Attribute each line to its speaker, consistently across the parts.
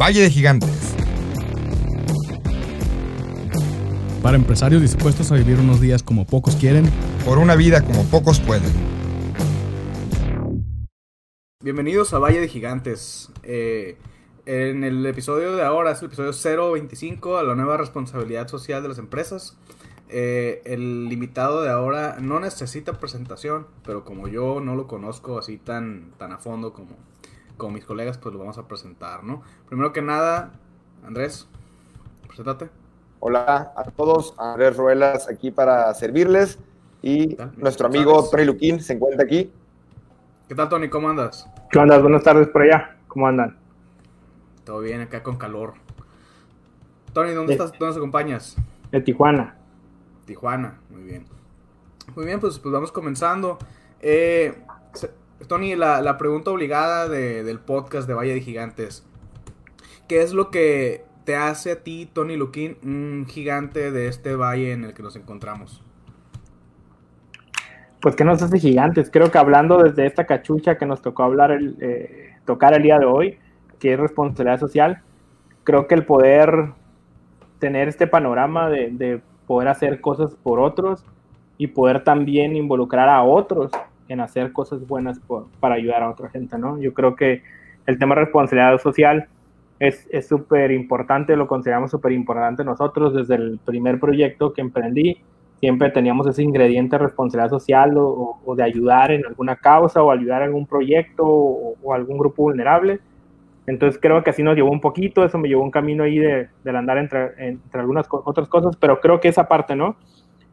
Speaker 1: Valle de Gigantes.
Speaker 2: Para empresarios dispuestos a vivir unos días como pocos quieren.
Speaker 1: Por una vida como pocos pueden.
Speaker 3: Bienvenidos a Valle de Gigantes. Eh, en el episodio de ahora, es el episodio 025, a la nueva responsabilidad social de las empresas. Eh, el invitado de ahora no necesita presentación, pero como yo no lo conozco así tan, tan a fondo como, como mis colegas, pues lo vamos a presentar, ¿no? Primero que nada, Andrés, preséntate.
Speaker 4: Hola a todos, Andrés Ruelas aquí para servirles y nuestro amigo Tony Luquín se encuentra aquí.
Speaker 3: ¿Qué tal, Tony? ¿Cómo andas?
Speaker 5: ¿Qué onda? Buenas tardes por allá. ¿Cómo andan?
Speaker 3: Todo bien, acá con calor. Tony, ¿dónde estás? ¿Dónde nos acompañas?
Speaker 5: De Tijuana.
Speaker 3: Tijuana, muy bien. Muy bien, pues, pues vamos comenzando. Eh, Tony, la, pregunta obligada del podcast de Valle de Gigantes. ¿Qué es lo que te hace a ti, Tony Luquín, un gigante de este valle en el que nos encontramos?
Speaker 5: Pues que nos hace gigantes. Creo que hablando desde esta cachucha que nos tocó hablar el, eh, tocar el día de hoy, que es responsabilidad social, creo que el poder tener este panorama de poder hacer cosas por otros y poder también involucrar a otros en hacer cosas buenas para ayudar a otra gente, ¿no? Yo creo que el tema de responsabilidad social es súper importante, lo consideramos súper importante nosotros desde el primer proyecto que emprendí, siempre teníamos ese ingrediente de responsabilidad social o, de ayudar en alguna causa o ayudar en algún proyecto o, algún grupo vulnerable. Entonces creo que así nos llevó un poquito, eso me llevó un camino ahí de, andar entre, entre algunas otras cosas, pero creo que esa parte, ¿no?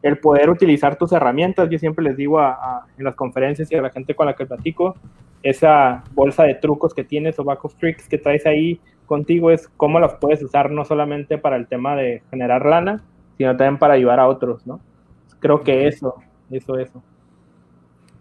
Speaker 5: El poder utilizar tus herramientas, yo siempre les digo a, en las conferencias y a la gente con la que platico, esa bolsa de trucos que tienes o back of tricks que traes ahí contigo es cómo las puedes usar no solamente para el tema de generar lana, sino también para ayudar a otros, ¿no? Creo que eso, eso, eso.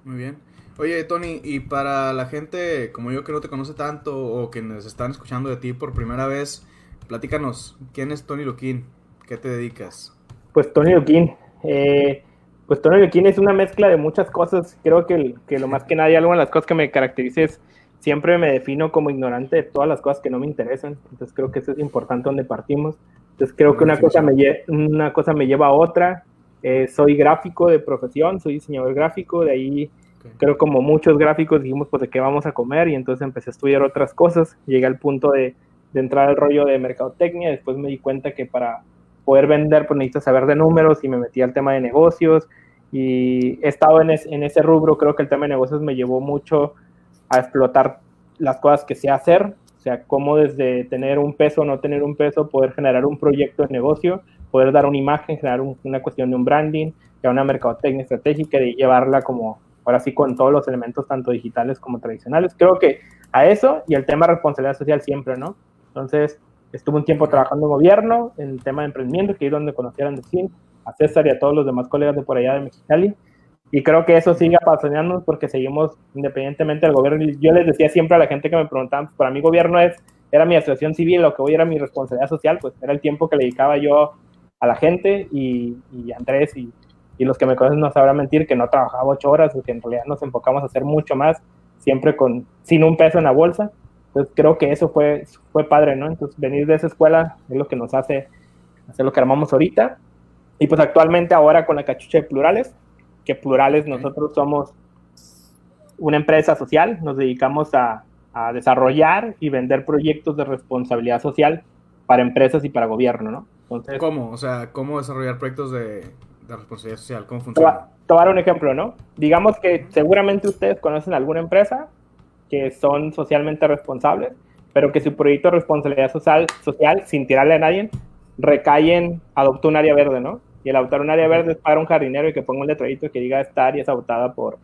Speaker 3: Muy bien. Oye, Tony, y para la gente como yo que no te conoce tanto o que nos están escuchando de ti por primera vez, platícanos, ¿quién es Tony Luquín? ¿Qué te dedicas?
Speaker 5: Pues Tony Luquín, eh, pues Tony Luquín es una mezcla de muchas cosas. Creo que, que lo más que nadie, algo de las cosas que me caracteriza es siempre me defino como ignorante de todas las cosas que no me interesan. Entonces creo que eso es importante donde partimos. Entonces creo que una cosa me, una cosa me lleva a otra. Eh, soy gráfico de profesión, soy diseñador gráfico, de ahí creo como muchos gráficos dijimos, pues de qué vamos a comer y entonces empecé a estudiar otras cosas, llegué al punto de, de entrar al rollo de mercadotecnia, después me di cuenta que para poder vender pues necesitas saber de números y me metí al tema de negocios y he estado en ese rubro, creo que el tema de negocios me llevó mucho a explotar las cosas que sé hacer, o sea, cómo desde tener un peso o no tener un peso, poder generar un proyecto de negocio, poder dar una imagen, generar una cuestión de un branding, ya una mercadotecnia estratégica y llevarla como ahora sí con todos los elementos tanto digitales como tradicionales. Creo que a eso y el tema de responsabilidad social siempre, ¿no? Entonces, estuve un tiempo trabajando en gobierno, en el tema de emprendimiento, que es donde conocieron de a César y a todos los demás colegas de por allá de Mexicali. Y creo que eso sigue apasionándonos porque seguimos independientemente del gobierno. Yo les decía siempre a la gente que me preguntaban, pues, para mí gobierno es, era mi asociación civil, lo que hoy era mi responsabilidad social, pues era el tiempo que le dedicaba yo a la gente y, y Andrés y y los que me conocen no sabrán mentir que no trabajaba ocho horas, porque en realidad nos enfocamos a hacer mucho más, siempre con, sin un peso en la bolsa. Entonces creo que eso fue, fue padre, ¿no? Entonces venir de esa escuela es lo que nos hace hacer lo que armamos ahorita. Y pues actualmente ahora con la cachucha de plurales, que plurales nosotros somos una empresa social, nos dedicamos a, a desarrollar y vender proyectos de responsabilidad social para empresas y para gobierno, ¿no?
Speaker 3: Entonces, ¿Cómo? O sea, ¿cómo desarrollar proyectos de, de responsabilidad social? ¿Cómo funciona?
Speaker 5: Tomar un ejemplo, ¿no? Digamos que seguramente ustedes conocen alguna empresa que son socialmente responsables, pero que su proyecto de responsabilidad social, social sin tirarle a nadie, recae en adoptar un área verde, ¿no? Y el adoptar un área verde es para un jardinero y que ponga un letrerito que diga esta área es adoptada por,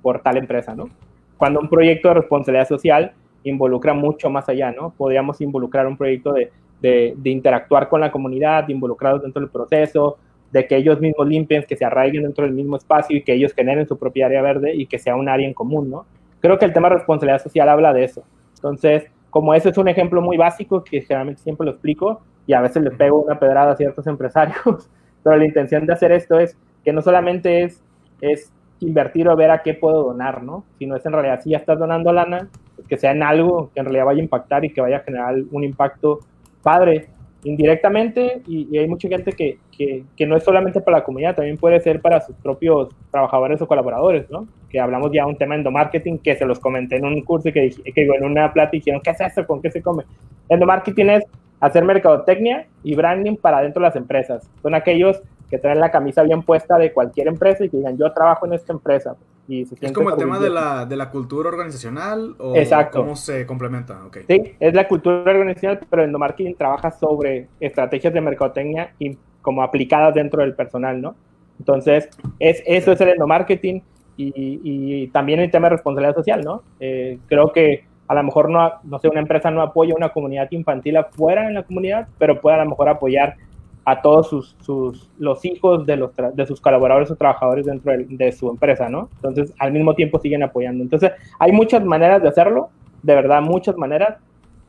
Speaker 5: por tal empresa, ¿no? Cuando un proyecto de responsabilidad social involucra mucho más allá, ¿no? Podríamos involucrar un proyecto de, de, de interactuar con la comunidad, de involucrados dentro del proceso, de que ellos mismos limpien, que se arraiguen dentro del mismo espacio y que ellos generen su propia área verde y que sea un área en común, ¿no? Creo que el tema de responsabilidad social habla de eso. Entonces, como ese es un ejemplo muy básico que generalmente siempre lo explico y a veces le pego una pedrada a ciertos empresarios, pero la intención de hacer esto es que no solamente es, es invertir o ver a qué puedo donar, ¿no? Sino es en realidad, si ya estás donando lana, que sea en algo que en realidad vaya a impactar y que vaya a generar un impacto padre indirectamente y, hay mucha gente que, que, que, no es solamente para la comunidad, también puede ser para sus propios trabajadores o colaboradores, ¿no? Que hablamos ya de un tema endomarketing que se los comenté en un curso y que, que en una plata dijeron, ¿qué es eso? ¿Con qué se come? Endomarketing es hacer mercadotecnia y branding para dentro de las empresas. Son aquellos que traen la camisa bien puesta de cualquier empresa y que digan, yo trabajo en esta empresa. Y
Speaker 3: ¿Es como el tema de la, de la, cultura organizacional o cómo se complementa?
Speaker 5: Sí, es la cultura organizacional, pero endomarketing trabaja sobre estrategias de mercadotecnia y como aplicadas dentro del personal, ¿no? Entonces, es, eso es el endomarketing y, y también el tema de responsabilidad social, ¿no? Eh, creo que a lo mejor no, no sé, una empresa no apoya una comunidad infantil afuera en la comunidad, pero puede a lo mejor apoyar a todos sus, sus, los hijos de, los de sus colaboradores o trabajadores dentro de, su empresa, ¿no? Entonces, al mismo tiempo siguen apoyando. Entonces, hay muchas maneras de hacerlo, de verdad, muchas maneras.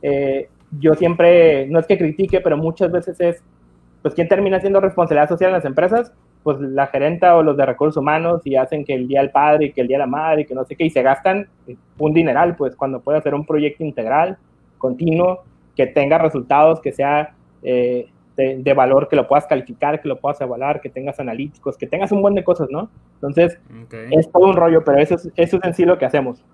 Speaker 5: Eh, yo siempre, no es que critique, pero muchas veces es, pues, ¿quién termina siendo responsabilidad social en las empresas? Pues la gerenta o los de recursos humanos y hacen que el día del padre y que el día de la madre y que no sé qué, y se gastan un dineral, pues, cuando puede hacer un proyecto integral, continuo, que tenga resultados, que sea... Eh, de, valor, que lo puedas calificar, que lo puedas evaluar, que tengas analíticos, que tengas un buen de cosas, ¿no? Entonces, es todo un rollo, pero eso es, eso es en sí lo que hacemos.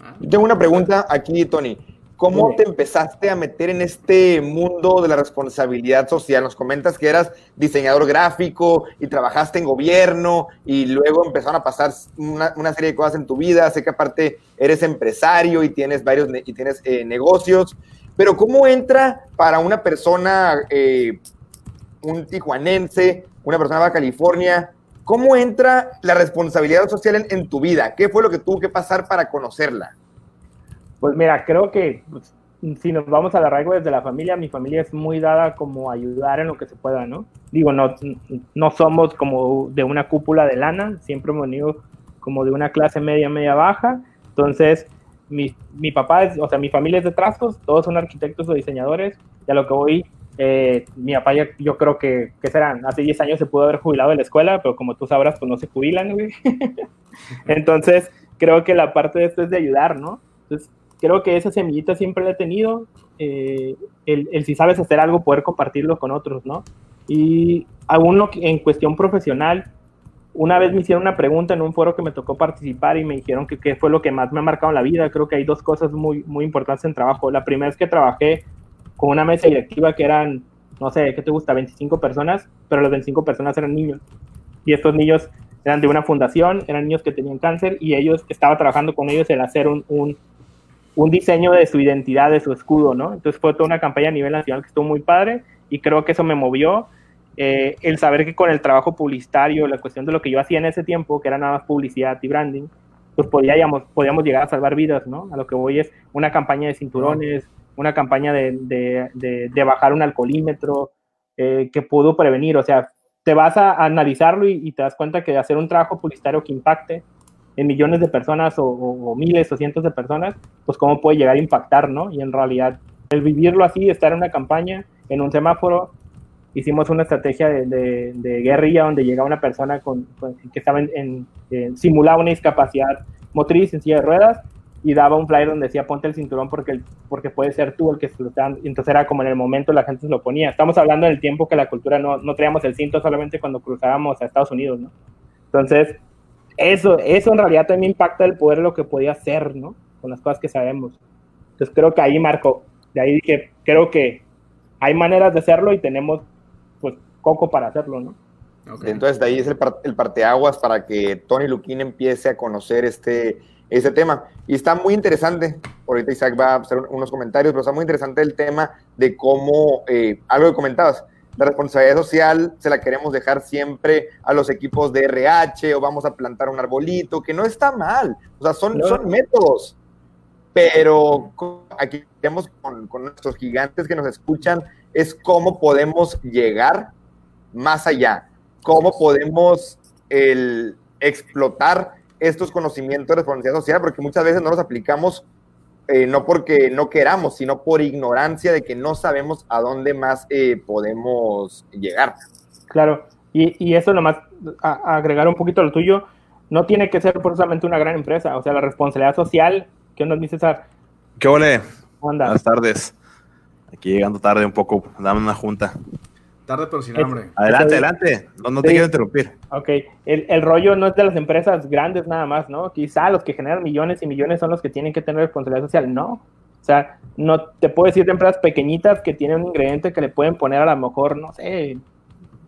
Speaker 4: Ah. Tengo una pregunta aquí, Tony. ¿Cómo te empezaste a meter en este mundo de la responsabilidad social? Nos comentas que eras diseñador gráfico y trabajaste en gobierno y luego empezaron a pasar una, una serie de cosas en tu vida. Sé que aparte eres empresario y tienes varios y tienes eh, negocios. Pero ¿cómo entra para una persona, eh, un tijuanense, una persona de California, cómo entra la responsabilidad social en, tu vida? ¿Qué fue lo que tuvo que pasar para conocerla?
Speaker 5: Pues mira, creo que pues, si nos vamos a la arraigo desde la familia, mi familia es muy dada como ayudar en lo que se pueda, ¿no? Digo, no, no somos como de una cúpula de lana, siempre hemos venido como de una clase media, media baja, entonces mi, mi papá, es, o sea, mi familia es de Trascos, todos son arquitectos o diseñadores, ya lo que voy, eh, mi papá ya, yo creo que, que serán, hace 10 años se pudo haber jubilado de la escuela, pero como tú sabrás, pues no se jubilan, güey. Entonces, creo que la parte de esto es de ayudar, ¿no? Entonces, creo que esa semillita siempre la he tenido, eh, el, el, si sabes hacer algo, poder compartirlo con otros, ¿no? Y aún lo en cuestión profesional, una vez me hicieron una pregunta en un foro que me tocó participar y me dijeron que qué fue lo que más me ha marcado en la vida. Creo que hay dos cosas muy, muy importantes en trabajo. La primera es que trabajé con una mesa directiva que eran, no sé, ¿qué te gusta? 25 personas, pero las 25 personas eran niños. Y estos niños eran de una fundación, eran niños que tenían cáncer y ellos, estaba trabajando con ellos en hacer un, un, un diseño de su identidad, de su escudo, ¿no? Entonces fue toda una campaña a nivel nacional que estuvo muy padre y creo que eso me movió eh, el saber que con el trabajo publicitario, la cuestión de lo que yo hacía en ese tiempo, que era nada más publicidad y branding, pues podíamos, podíamos llegar a salvar vidas, ¿no? A lo que voy es una campaña de cinturones, una campaña de, de, bajar un alcoholímetro, eh, que pudo prevenir, o sea, te vas a, analizarlo y, te das cuenta que hacer un trabajo publicitario que impacte en millones de personas o, miles o cientos de personas, pues cómo puede llegar a impactar, ¿no? Y en realidad, el vivirlo así, estar en una campaña, en un semáforo, hicimos una estrategia de, de, guerrilla donde llegaba una persona con, que estaba en, simulaba una discapacidad motriz en silla de ruedas y daba un flyer donde decía ponte el cinturón porque, porque puede ser tú el que se lo está Entonces era como en el momento la gente se lo ponía. Estamos hablando del tiempo que la cultura no, no traíamos el cinto solamente cuando cruzábamos a Estados Unidos, ¿no? Entonces, eso, eso en realidad también impacta el poder de lo que podía hacer, ¿no? Con las cosas que sabemos. Entonces creo que ahí marcó. De ahí dije, creo que hay maneras de hacerlo y tenemos pues coco para hacerlo, ¿no?
Speaker 4: Entonces de ahí es el, el, parteaguas para que Tony Luquín empiece a conocer este, este tema. Y está muy interesante, ahorita Isaac va a hacer unos comentarios, pero está muy interesante el tema de cómo, eh, algo que comentabas, la responsabilidad social se la queremos dejar siempre a los equipos de RH o vamos a plantar un arbolito, que no está mal, o sea, son, son métodos, pero aquí tenemos con, con nuestros gigantes que nos escuchan, es cómo podemos llegar más allá, cómo podemos el, explotar estos conocimientos de responsabilidad social, porque muchas veces no los aplicamos eh, no porque no queramos, sino por ignorancia de que no sabemos a dónde más eh, podemos llegar.
Speaker 5: Claro, y, y eso nomás, a, agregar un poquito lo tuyo, no tiene que ser forzosamente una gran empresa, o sea, la responsabilidad social ¿Qué onda, mi César?
Speaker 6: ¿Qué ole?
Speaker 5: ¿Cómo andas?
Speaker 6: Buenas tardes. Aquí llegando tarde un poco, dame una junta.
Speaker 3: Tarde pero sin
Speaker 5: Es-
Speaker 3: hambre.
Speaker 6: Adelante, adelante. No, no te
Speaker 5: Sí.
Speaker 6: quiero interrumpir.
Speaker 5: Ok, el, el rollo no es de las empresas grandes nada más, ¿no? Quizá los que generan millones y millones son los que tienen que tener responsabilidad social, no. O sea, no te puedo decir de empresas pequeñitas que tienen un ingrediente que le pueden poner a lo mejor, no sé,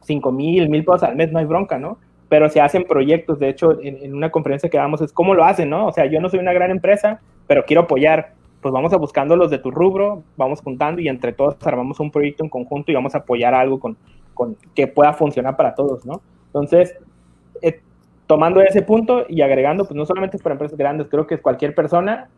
Speaker 5: 5 mil, mil pesos al mes, no hay bronca, ¿no? Pero se hacen proyectos, de hecho, en, en una conferencia que damos es cómo lo hacen, ¿no? O sea, yo no soy una gran empresa, pero quiero apoyar. Pues vamos a buscando los de tu rubro, vamos juntando y entre todos armamos un proyecto en conjunto y vamos a apoyar algo con, con que pueda funcionar para todos, ¿no? Entonces, eh, tomando ese punto y agregando, pues no solamente para empresas grandes, creo que es cualquier persona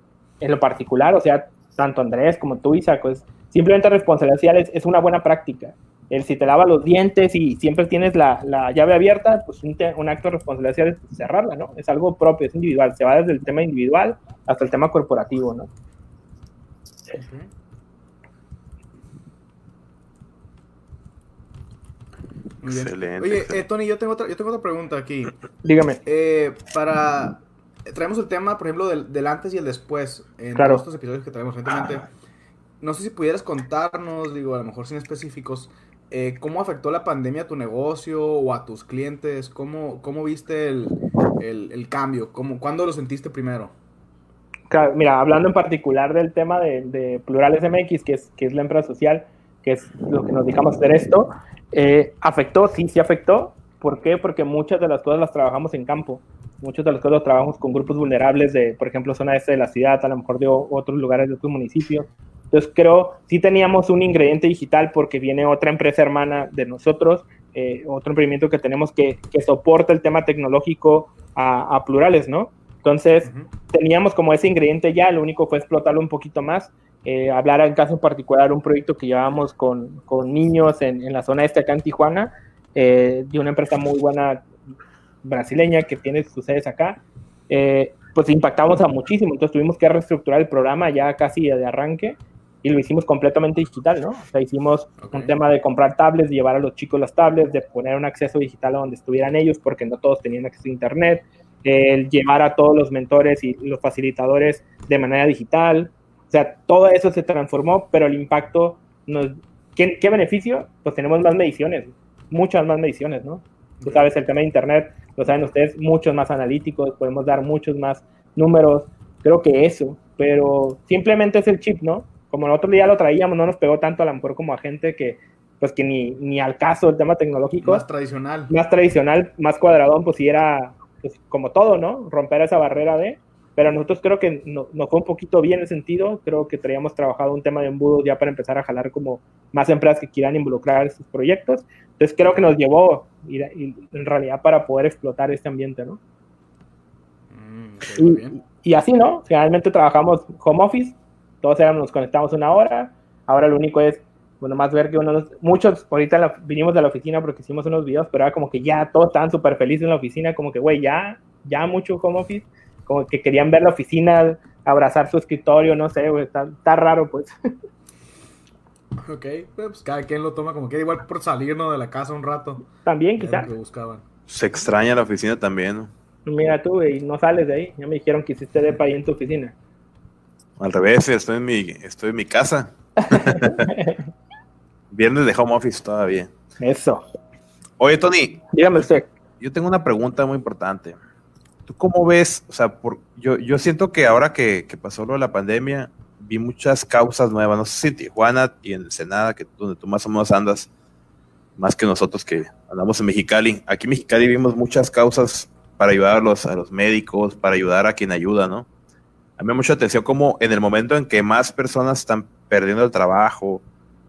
Speaker 5: en lo particular, o sea, tanto Andrés como tú, Isaac, pues simplemente responsabilidad es, es una buena práctica. El si te lavas los dientes y siempre tienes la, la llave abierta, pues un, acto de responsabilidad es cerrarla, ¿no? Es algo propio, es individual, se va desde el tema individual hasta el tema corporativo, ¿no?
Speaker 3: Muy bien.
Speaker 6: Excelente,
Speaker 3: Oye, eh. Tony, yo tengo otra, yo tengo otra pregunta aquí.
Speaker 5: Dígame.
Speaker 3: Eh, para traemos el tema, por ejemplo, del, del antes y el después en
Speaker 5: Claro.
Speaker 3: todos estos episodios que traemos recientemente. No sé si pudieras contarnos, digo, a lo mejor sin específicos, eh, cómo afectó la pandemia a tu negocio o a tus clientes, cómo, cómo viste el, el- el cambio, ¿Cómo, cuándo lo sentiste primero.
Speaker 5: Mira, hablando en particular del tema de, de Plurales MX, que es, que es la empresa social, que es lo que nos dedicamos a hacer esto, eh, afectó, sí, sí afectó. ¿Por qué? Porque muchas de las cosas las trabajamos en campo. Muchas de las cosas las trabajamos con grupos vulnerables de, por ejemplo, zona este de la ciudad, a lo mejor de otros lugares de otros municipios. Entonces creo, sí teníamos un ingrediente digital porque viene otra empresa hermana de nosotros, eh, otro emprendimiento que tenemos que, que soporta el tema tecnológico a, a plurales, ¿no? Entonces, teníamos como ese ingrediente ya, lo único fue explotarlo un poquito más. Eh, hablar en caso en particular un proyecto que llevábamos con, con niños en, en la zona este acá en Tijuana, eh, de una empresa muy buena brasileña que tiene sus sedes acá, eh, pues impactamos a muchísimo, entonces tuvimos que reestructurar el programa ya casi de arranque y lo hicimos completamente digital, ¿no? O sea, hicimos un tema de comprar tablets, de llevar a los chicos las tablets, de poner un acceso digital a donde estuvieran ellos, porque no todos tenían acceso a internet, el llevar a todos los mentores y los facilitadores de manera digital. O sea, todo eso se transformó, pero el impacto, nos, ¿qué, qué beneficio? Pues tenemos más mediciones, muchas más mediciones, ¿no? Tú sabes, el tema de internet, lo saben ustedes, muchos más analíticos, podemos dar muchos más números, creo que eso, pero simplemente es el chip, ¿no? Como nosotros ya lo traíamos, no nos pegó tanto a lo mejor como a gente que, pues que ni, ni al caso el tema tecnológico
Speaker 3: Más tradicional.
Speaker 5: más tradicional, más cuadradón, pues sí era pues, como todo, ¿no? Romper esa barrera de... Pero nosotros creo que no- nos fue un poquito bien el sentido, creo que traíamos trabajado un tema de embudos ya para empezar a jalar como más empresas que quieran involucrar estos proyectos. Entonces creo que nos llevó y en realidad para poder explotar este ambiente, ¿no?
Speaker 3: Mm,
Speaker 5: Y,
Speaker 3: bien.
Speaker 5: y así, ¿no? Generalmente trabajamos home office, todos éramos, nos conectamos una hora, ahora lo único es, bueno, más ver que unos, muchos, ahorita la- vinimos de la oficina porque hicimos unos videos, pero era como que ya todos estaban súper felices en la oficina, como que, güey, ya, ya mucho home office, como que querían ver la oficina, abrazar su escritorio, no sé, güey, está, está raro, pues.
Speaker 3: Ok, pues cada quien lo toma como quiera, igual por salirnos de la casa un rato.
Speaker 5: También,
Speaker 3: era
Speaker 5: quizá.
Speaker 3: lo que buscaban.
Speaker 6: Se extraña la oficina también, ¿no?
Speaker 5: Mira tú, güey, no sales de ahí. Ya me dijeron que hiciste depa ahí en tu oficina.
Speaker 6: Al revés, estoy en mi, estoy en mi casa. Viernes de home office todavía.
Speaker 5: Eso.
Speaker 6: Oye, Tony,
Speaker 5: Dígame usted.
Speaker 6: yo tengo una pregunta muy importante. ¿Tú cómo ves? O sea, por, yo, yo siento que ahora que, que pasó lo de la pandemia, vi muchas causas nuevas. No sé si en Tijuana y en Ensenada, que donde tú más o menos andas, más que nosotros que andamos en Mexicali. Aquí en Mexicali vimos muchas causas para ayudar a los, a los médicos, para ayudar a quien ayuda, ¿no? A mí me mucha atención como en el momento en que más personas están perdiendo el trabajo,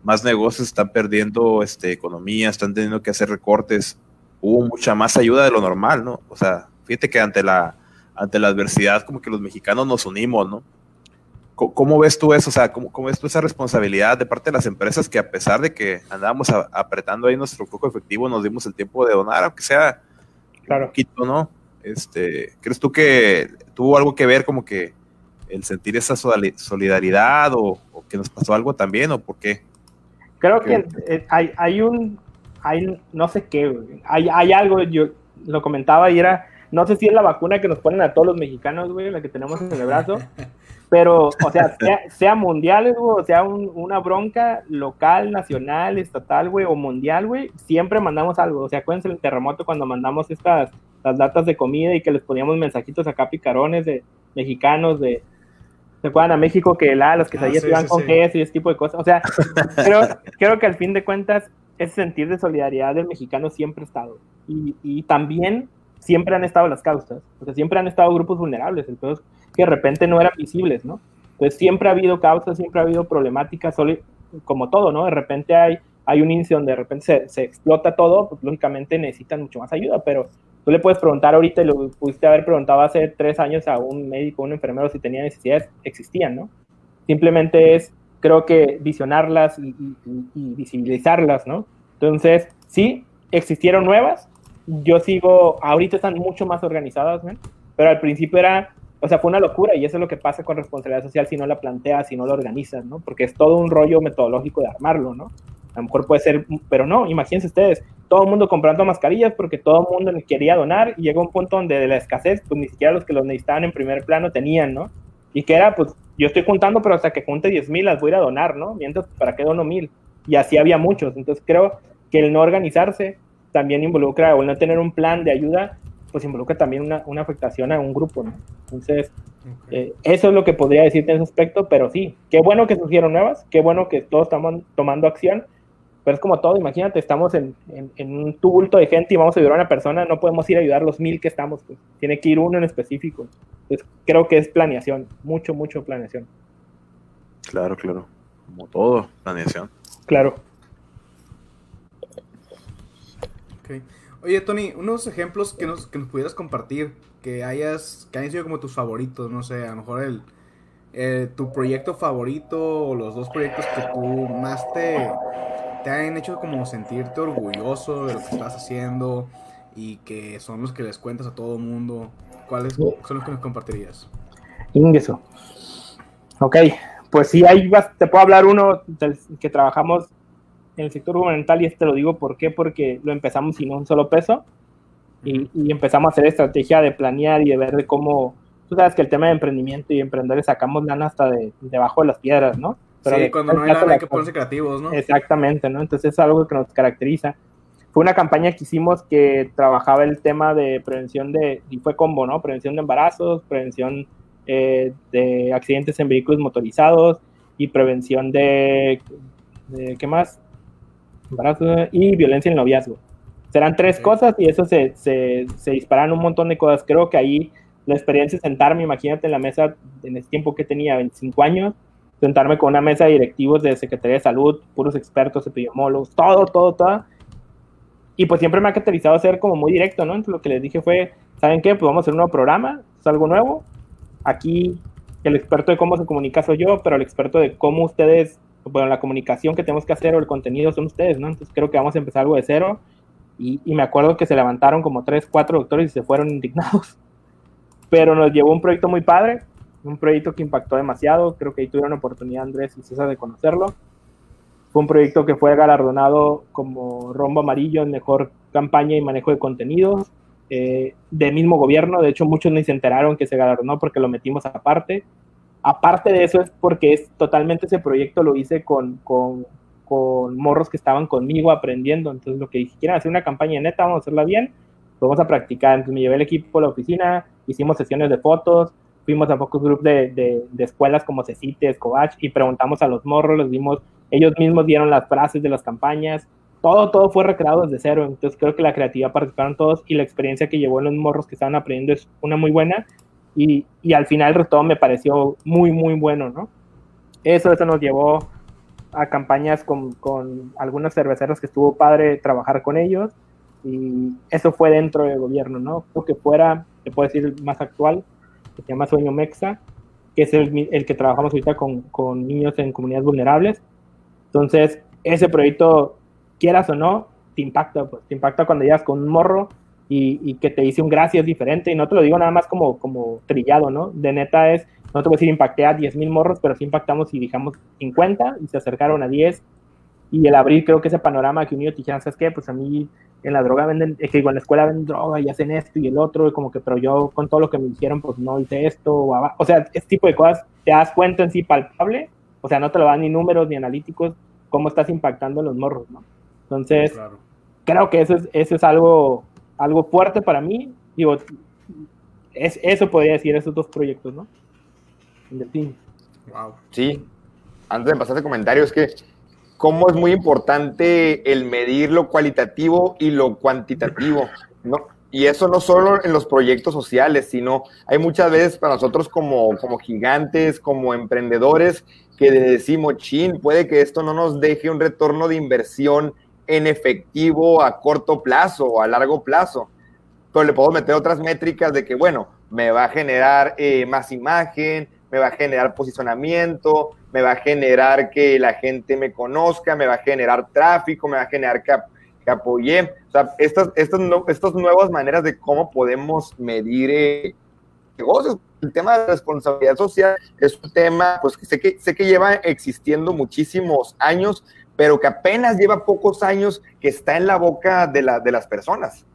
Speaker 6: más negocios están perdiendo este, economía, están teniendo que hacer recortes, hubo mucha más ayuda de lo normal, ¿no? O sea, fíjate que ante la, ante la adversidad como que los mexicanos nos unimos, ¿no? ¿Cómo, cómo ves tú eso? O sea, ¿cómo, ¿cómo, ves tú esa responsabilidad de parte de las empresas que a pesar de que andábamos a, apretando ahí nuestro flujo efectivo, nos dimos el tiempo de donar, aunque sea
Speaker 5: Claro.
Speaker 6: un poquito, ¿no? Este, ¿Crees tú que tuvo algo que ver como que el sentir esa soli- solidaridad o, o que nos pasó algo también o por qué?
Speaker 5: Creo que eh, hay, hay un, hay no sé qué, hay, hay algo, yo lo comentaba y era, no sé si es la vacuna que nos ponen a todos los mexicanos, güey, la que tenemos en el brazo, Pero, o sea, sea, mundial, güey, o sea, una bronca local, nacional, estatal, güey, o mundial, güey, siempre mandamos algo. O sea, acuérdense el terremoto cuando mandamos estas, las datas de comida y que les poníamos mensajitos acá picarones de mexicanos de, ¿se acuerdan a México que la, los que ah, se iban con queso y ese tipo de cosas? O sea, creo, creo que al fin de cuentas, ese sentir de solidaridad del mexicano siempre ha estado. Y, y también siempre han estado las causas. O sea, siempre han estado grupos vulnerables. Entonces, que de repente no eran visibles, ¿no? Entonces siempre ha habido causas, siempre ha habido problemáticas, como todo, ¿no? De repente hay, hay un índice donde de repente se, se, explota todo, pues lógicamente necesitan mucho más ayuda, pero tú le puedes preguntar ahorita y lo pudiste haber preguntado hace tres años a un médico, un enfermero si tenía necesidades, existían, ¿no? Simplemente es, creo que, visionarlas y, y visibilizarlas, ¿no? Entonces, sí, existieron nuevas, yo sigo, ahorita están mucho más organizadas, ¿no? pero al principio era o sea, fue una locura y eso es lo que pasa con responsabilidad social si no la planteas, si no la organizas, ¿no? Porque es todo un rollo metodológico de armarlo, ¿no? A lo mejor puede ser, pero no, imagínense ustedes, todo el mundo comprando mascarillas porque todo el mundo quería donar y llegó un punto donde de la escasez, pues ni siquiera los que los necesitaban en primer plano tenían, ¿no? Y que era, pues yo estoy juntando, pero hasta que junte 10 mil las voy a donar, ¿no? Mientras, ¿para qué dono mil? Y así había muchos. Entonces creo que el no organizarse también involucra, o el no tener un plan de ayuda, pues involucra también una, una afectación a un grupo, ¿no? Entonces, eh, eso es lo que podría decirte en ese aspecto, pero sí, qué bueno que surgieron nuevas, qué bueno que todos estamos tomando acción, pero es como todo, imagínate, estamos en, en, un tumulto de gente y vamos a ayudar a una persona, no podemos ir a ayudar a los mil que estamos, pues, tiene que ir uno en específico. Entonces, creo que es planeación, mucho, mucho planeación.
Speaker 6: Claro, claro, como todo, planeación.
Speaker 5: Claro.
Speaker 3: Okay. Oye, Tony, unos ejemplos que nos, que nos pudieras compartir, que hayas, que hayan sido como tus favoritos, no sé, a lo mejor el, eh, tu proyecto favorito o los dos proyectos que tú más te, te han hecho como sentirte orgulloso de lo que estás haciendo y que son los que les cuentas a todo el mundo. ¿Cuáles son los que nos compartirías?
Speaker 5: Ingreso. Ok, pues sí, ahí vas, te puedo hablar uno del que trabajamos en el sector gubernamental y este lo digo ¿por qué? porque lo empezamos sin un solo peso y, empezamos a hacer estrategia de planear y de ver de cómo, tú sabes que el tema de emprendimiento y emprender sacamos lana hasta de, debajo de las piedras, ¿no?
Speaker 3: Pero sí, cuando no hay lana hay que ponerse creativos, ¿no?
Speaker 5: Exactamente, ¿no? Entonces es algo que nos caracteriza. Fue una campaña que hicimos que trabajaba el tema de prevención de, y fue combo, ¿no? Prevención de embarazos, prevención eh, de accidentes en vehículos motorizados y prevención de, de ¿qué más? embarazo y violencia en el noviazgo. Serán tres cosas y eso se, se, se disparan un montón de cosas. Creo que ahí la experiencia de sentarme, imagínate en la mesa, en ese tiempo que tenía, 25 años, sentarme con una mesa de directivos de Secretaría de Salud, puros expertos, epidemiólogos, todo, todo, todo. Y pues siempre me ha caracterizado ser como muy directo, ¿no? Entonces lo que les dije fue, ¿saben qué? Pues vamos a hacer un nuevo programa, es algo nuevo. Aquí el experto de cómo se comunica soy yo, pero el experto de cómo ustedes bueno, la comunicación que tenemos que hacer o el contenido son ustedes, ¿no? Entonces creo que vamos a empezar algo de cero. Y, y, me acuerdo que se levantaron como tres, cuatro doctores y se fueron indignados. Pero nos llevó un proyecto muy padre, un proyecto que impactó demasiado. Creo que ahí tuvieron oportunidad Andrés y César de conocerlo. Fue un proyecto que fue galardonado como rombo amarillo en mejor campaña y manejo de contenidos eh, del mismo gobierno. De hecho, muchos ni se enteraron que se galardonó porque lo metimos aparte. Aparte de eso es porque es totalmente ese proyecto lo hice con, con, con morros que estaban conmigo aprendiendo. Entonces lo que dije, quieren hacer una campaña neta, vamos a hacerla bien, vamos a practicar. Entonces me llevé el equipo a la oficina, hicimos sesiones de fotos, fuimos a focus group de, de, de escuelas como CECITES, Covach y preguntamos a los morros, les dimos, ellos mismos dieron las frases de las campañas, todo, todo fue recreado desde cero. Entonces creo que la creatividad participaron todos y la experiencia que llevó los morros que estaban aprendiendo es una muy buena y, y al final el todo me pareció muy, muy bueno, ¿no? Eso, eso nos llevó a campañas con, con algunas cerveceras que estuvo padre trabajar con ellos y eso fue dentro del gobierno, ¿no? Creo que fuera, te puedo decir, más actual, que se llama Sueño Mexa, que es el, el que trabajamos ahorita con, con, niños en comunidades vulnerables. Entonces, ese proyecto, quieras o no, te impacta, pues, te impacta cuando llegas con un morro y, que te dice un gracias diferente, y no te lo digo nada más como, como trillado, ¿no? De neta es, no te voy a decir impacté a 10 mil morros, pero sí impactamos y dejamos 50 y se acercaron a 10 y el abrir creo que ese panorama que un niño te dijera, ¿sabes qué? Pues a mí en la droga venden, es que igual en la escuela venden droga y hacen esto y el otro, y como que, pero yo con todo lo que me dijeron, pues no hice esto, o, o sea, este tipo de cosas, te das cuenta en sí palpable, o sea, no te lo dan ni números ni analíticos, cómo estás impactando en los morros, ¿no? Entonces,
Speaker 3: Claro.
Speaker 5: creo que eso es, eso es algo, algo fuerte para mí, digo, es, eso podría decir esos dos proyectos, ¿no? En fin.
Speaker 3: Wow.
Speaker 4: Sí, antes de pasar ese comentario, es que cómo es muy importante el medir lo cualitativo y lo cuantitativo, ¿no? Y eso no solo en los proyectos sociales, sino hay muchas veces para nosotros como, como gigantes, como emprendedores, que decimos, chin, puede que esto no nos deje un retorno de inversión en efectivo a corto plazo o a largo plazo. Pero le puedo meter otras métricas de que, bueno, me va a generar eh, más imagen, me va a generar posicionamiento, me va a generar que la gente me conozca, me va a generar tráfico, me va a generar que, que apoye. O sea, estas, estas, no, estas nuevas maneras de cómo podemos medir eh, negocios. El tema de responsabilidad social es un tema pues, que sé, que sé que lleva existiendo muchísimos años, pero que apenas lleva pocos años que está en la boca de, la, de las personas.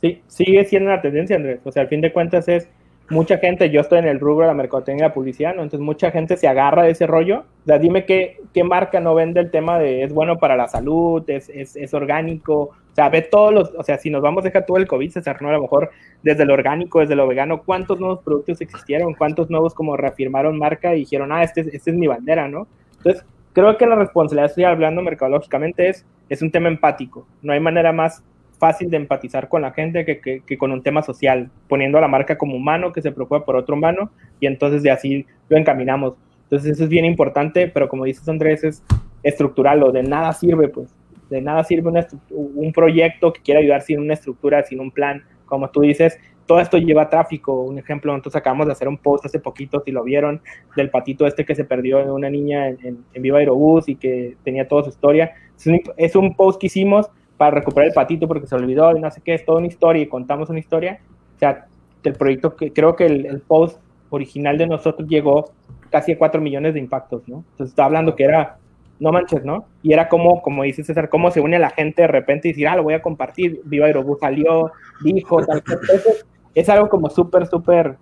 Speaker 5: Sí, sigue siendo una tendencia, Andrés. O sea, al fin de cuentas es mucha gente, yo estoy en el rubro de la mercadotecnia y la publicidad, ¿no? Entonces mucha gente se agarra de ese rollo. O sea, dime qué, qué marca no vende el tema de es bueno para la salud, es, es, orgánico. O sea, ve todos los, o sea, si nos vamos a dejar todo el COVID, se ¿no? A lo mejor desde lo orgánico, desde lo vegano, ¿cuántos nuevos productos existieron? ¿Cuántos nuevos como reafirmaron marca y dijeron, ah, este, este es mi bandera, ¿no? Entonces, creo que la responsabilidad, estoy hablando mercadológicamente, es, es un tema empático. No hay manera más fácil de empatizar con la gente que, con un tema social, poniendo a la marca como humano que se preocupa por otro humano y entonces de así lo encaminamos. Entonces eso es bien importante, pero como dices Andrés, es estructural, o de nada sirve, pues, de nada sirve un proyecto que quiera ayudar sin una estructura, sin un plan, como tú dices, todo esto lleva tráfico. Un ejemplo, nosotros acabamos de hacer un post hace poquito, si lo vieron, del patito este que se perdió en una niña en, en, en Viva Aerobús y que tenía toda su historia. Es un, es un post que hicimos para recuperar el patito porque se olvidó y no sé qué, es toda una historia y contamos una historia. O sea, el proyecto, que creo que el, el post original de nosotros llegó casi a 4 millones de impactos, ¿no? Entonces está hablando que era, no manches, ¿no? Y era como, como dice César, cómo se une la gente de repente y decir, ah, lo voy a compartir, Viva Aerobús salió, dijo, tal, tal. Entonces, es algo como súper, súper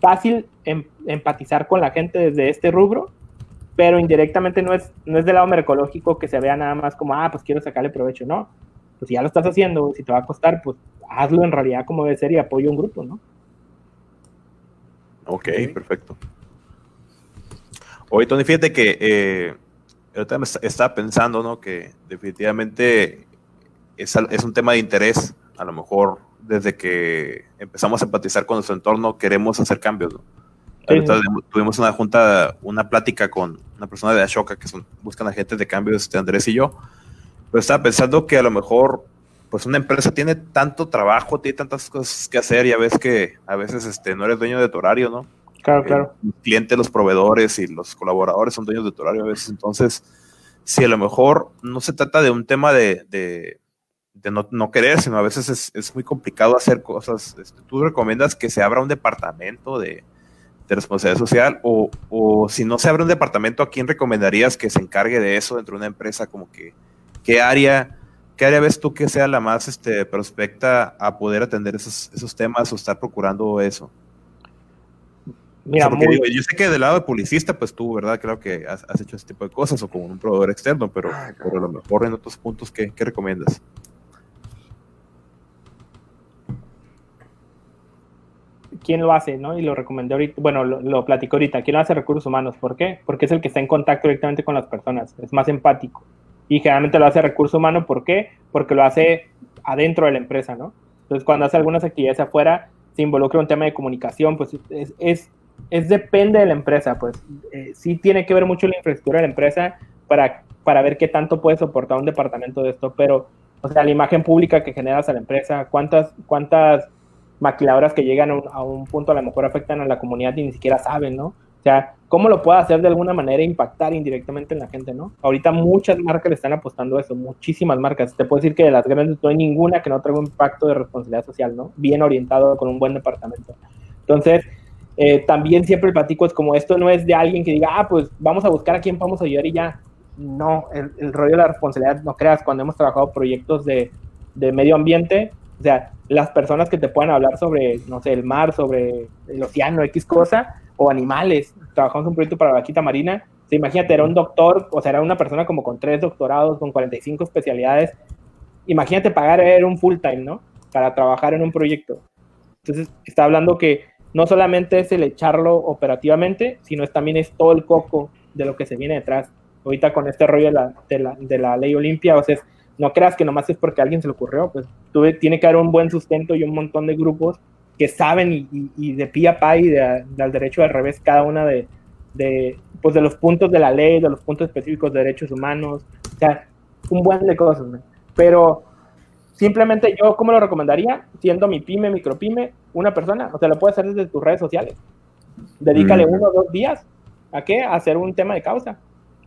Speaker 5: fácil em, empatizar con la gente desde este rubro, pero indirectamente no es, no es del lado mercológico que se vea nada más como, ah, pues quiero sacarle provecho, no pues si ya lo estás haciendo, si te va a costar, pues hazlo en realidad como debe ser y apoyo a un grupo, ¿no?
Speaker 6: Ok, okay. perfecto. Oye, Tony, fíjate que eh, ahorita me estaba pensando, ¿no? Que definitivamente es, es, un tema de interés, a lo mejor desde que empezamos a empatizar con nuestro entorno, queremos hacer cambios, ¿no? Sí. Tuvimos una junta, una plática con una persona de Ashoka que son, buscan agentes de cambios, este Andrés y yo, pero estaba pensando que a lo mejor pues una empresa tiene tanto trabajo, tiene tantas cosas que hacer y a veces que a veces este, no eres dueño de tu horario, ¿no?
Speaker 5: Claro, eh, claro.
Speaker 6: Los clientes, los proveedores y los colaboradores son dueños de tu horario a veces. Entonces, si a lo mejor no se trata de un tema de, de, de no, no, querer, sino a veces es, es muy complicado hacer cosas. Este, ¿Tú recomiendas que se abra un departamento de, de responsabilidad social? O, o si no se abre un departamento, ¿a quién recomendarías que se encargue de eso dentro de una empresa como que ¿Qué área, qué área ves tú que sea la más este, prospecta a poder atender esos, esos temas o estar procurando eso?
Speaker 5: Mira,
Speaker 6: o sea,
Speaker 5: muy...
Speaker 6: digo, yo sé que del lado de publicista, pues tú, ¿verdad? Creo que has, has hecho ese tipo de cosas o con un proveedor externo, pero, pero a lo mejor en otros puntos, ¿qué, qué recomiendas?
Speaker 5: quién lo hace, ¿no? Y lo recomendé ahorita, bueno, lo, lo platico ahorita. ¿Quién lo hace recursos humanos? ¿Por qué? Porque es el que está en contacto directamente con las personas, es más empático y generalmente lo hace recurso humano, ¿por qué? Porque lo hace adentro de la empresa, ¿no? Entonces, cuando hace algunas actividades afuera, se involucra un tema de comunicación, pues es, es, es depende de la empresa, pues eh, sí tiene que ver mucho la infraestructura de la empresa para, para ver qué tanto puede soportar un departamento de esto, pero, o sea, la imagen pública que generas a la empresa, cuántas, cuántas maquiladoras que llegan a un, a un punto a lo mejor afectan a la comunidad y ni siquiera saben, ¿no? O sea, ¿cómo lo puedo hacer de alguna manera impactar indirectamente en la gente, no? Ahorita muchas marcas le están apostando a eso, muchísimas marcas. Te puedo decir que de las grandes no hay ninguna que no traiga un impacto de responsabilidad social, ¿no? Bien orientado con un buen departamento. Entonces, eh, también siempre platico es como esto no es de alguien que diga, ah, pues vamos a buscar a quién vamos a ayudar y ya. no, el, el, rollo de la responsabilidad, no creas, cuando hemos trabajado proyectos de, de, medio ambiente, o sea, las personas que te puedan hablar sobre, no sé, el mar, sobre el océano, X cosa, o animales, trabajamos un proyecto para la vaquita marina, o imagínate, era un doctor, o sea, era una persona como con tres doctorados, con 45 especialidades, imagínate pagar era un full time, ¿no? Para trabajar en un proyecto. Entonces, está hablando que no solamente es el echarlo operativamente, sino es, también es todo el coco de lo que se viene detrás. Ahorita con este rollo de la, de la, de la ley Olimpia, o sea, no creas que nomás es porque a alguien se le ocurrió, pues tuve, tiene que haber un buen sustento y un montón de grupos que saben y, y, y de pie a pa y de, del derecho al revés cada una de, de, pues de los puntos de la ley, de los puntos específicos de derechos humanos, o sea, un buen de cosas, ¿no? pero simplemente yo, ¿cómo lo recomendaría? Siendo mi pyme, micropyme, una persona, o sea, lo puedes hacer desde tus redes sociales. Dedícale mm. uno o dos días a qué? A hacer un tema de causa.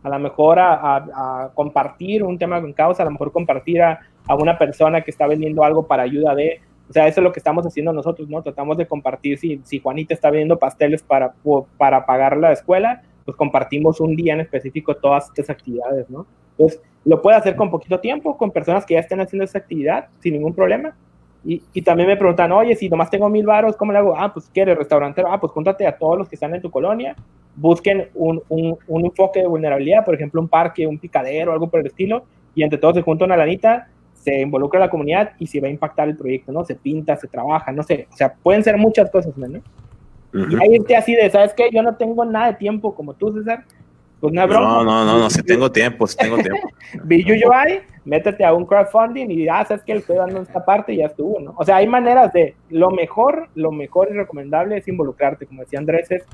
Speaker 5: A lo mejor a, a, a compartir un tema con causa, a lo mejor compartir a, a, una persona que está vendiendo algo para ayuda de. O sea, eso es lo que estamos haciendo nosotros, ¿no? Tratamos de compartir. Si, si Juanita está vendiendo pasteles para, para pagar la escuela, pues compartimos un día en específico todas estas actividades, ¿no? Entonces, lo puede hacer con poquito tiempo, con personas que ya estén haciendo esa actividad sin ningún problema. Y, y también me preguntan, oye, si nomás tengo mil varos, ¿cómo le hago? Ah, pues ¿quieres restaurantero? Ah, pues júntate a todos los que están en tu colonia, busquen un, un, un, enfoque de vulnerabilidad, por ejemplo, un parque, un picadero, algo por el estilo, y entre todos se junta una lanita, se involucra la comunidad y se va a impactar el proyecto, ¿no? Se pinta, se trabaja, no sé, o sea, pueden ser muchas cosas, ¿no? Uh -huh. Y ahí irte así de, ¿sabes qué? Yo no tengo nada de tiempo como tú, César, pues no,
Speaker 6: no, no, no, no, si tengo tiempo, si tengo tiempo.
Speaker 5: BUUI, métete a un crowdfunding y ya sabes que le estoy dando esta parte y ya estuvo, ¿no? O sea, hay maneras de, lo mejor, lo mejor y recomendable es involucrarte, como decía Andrés, es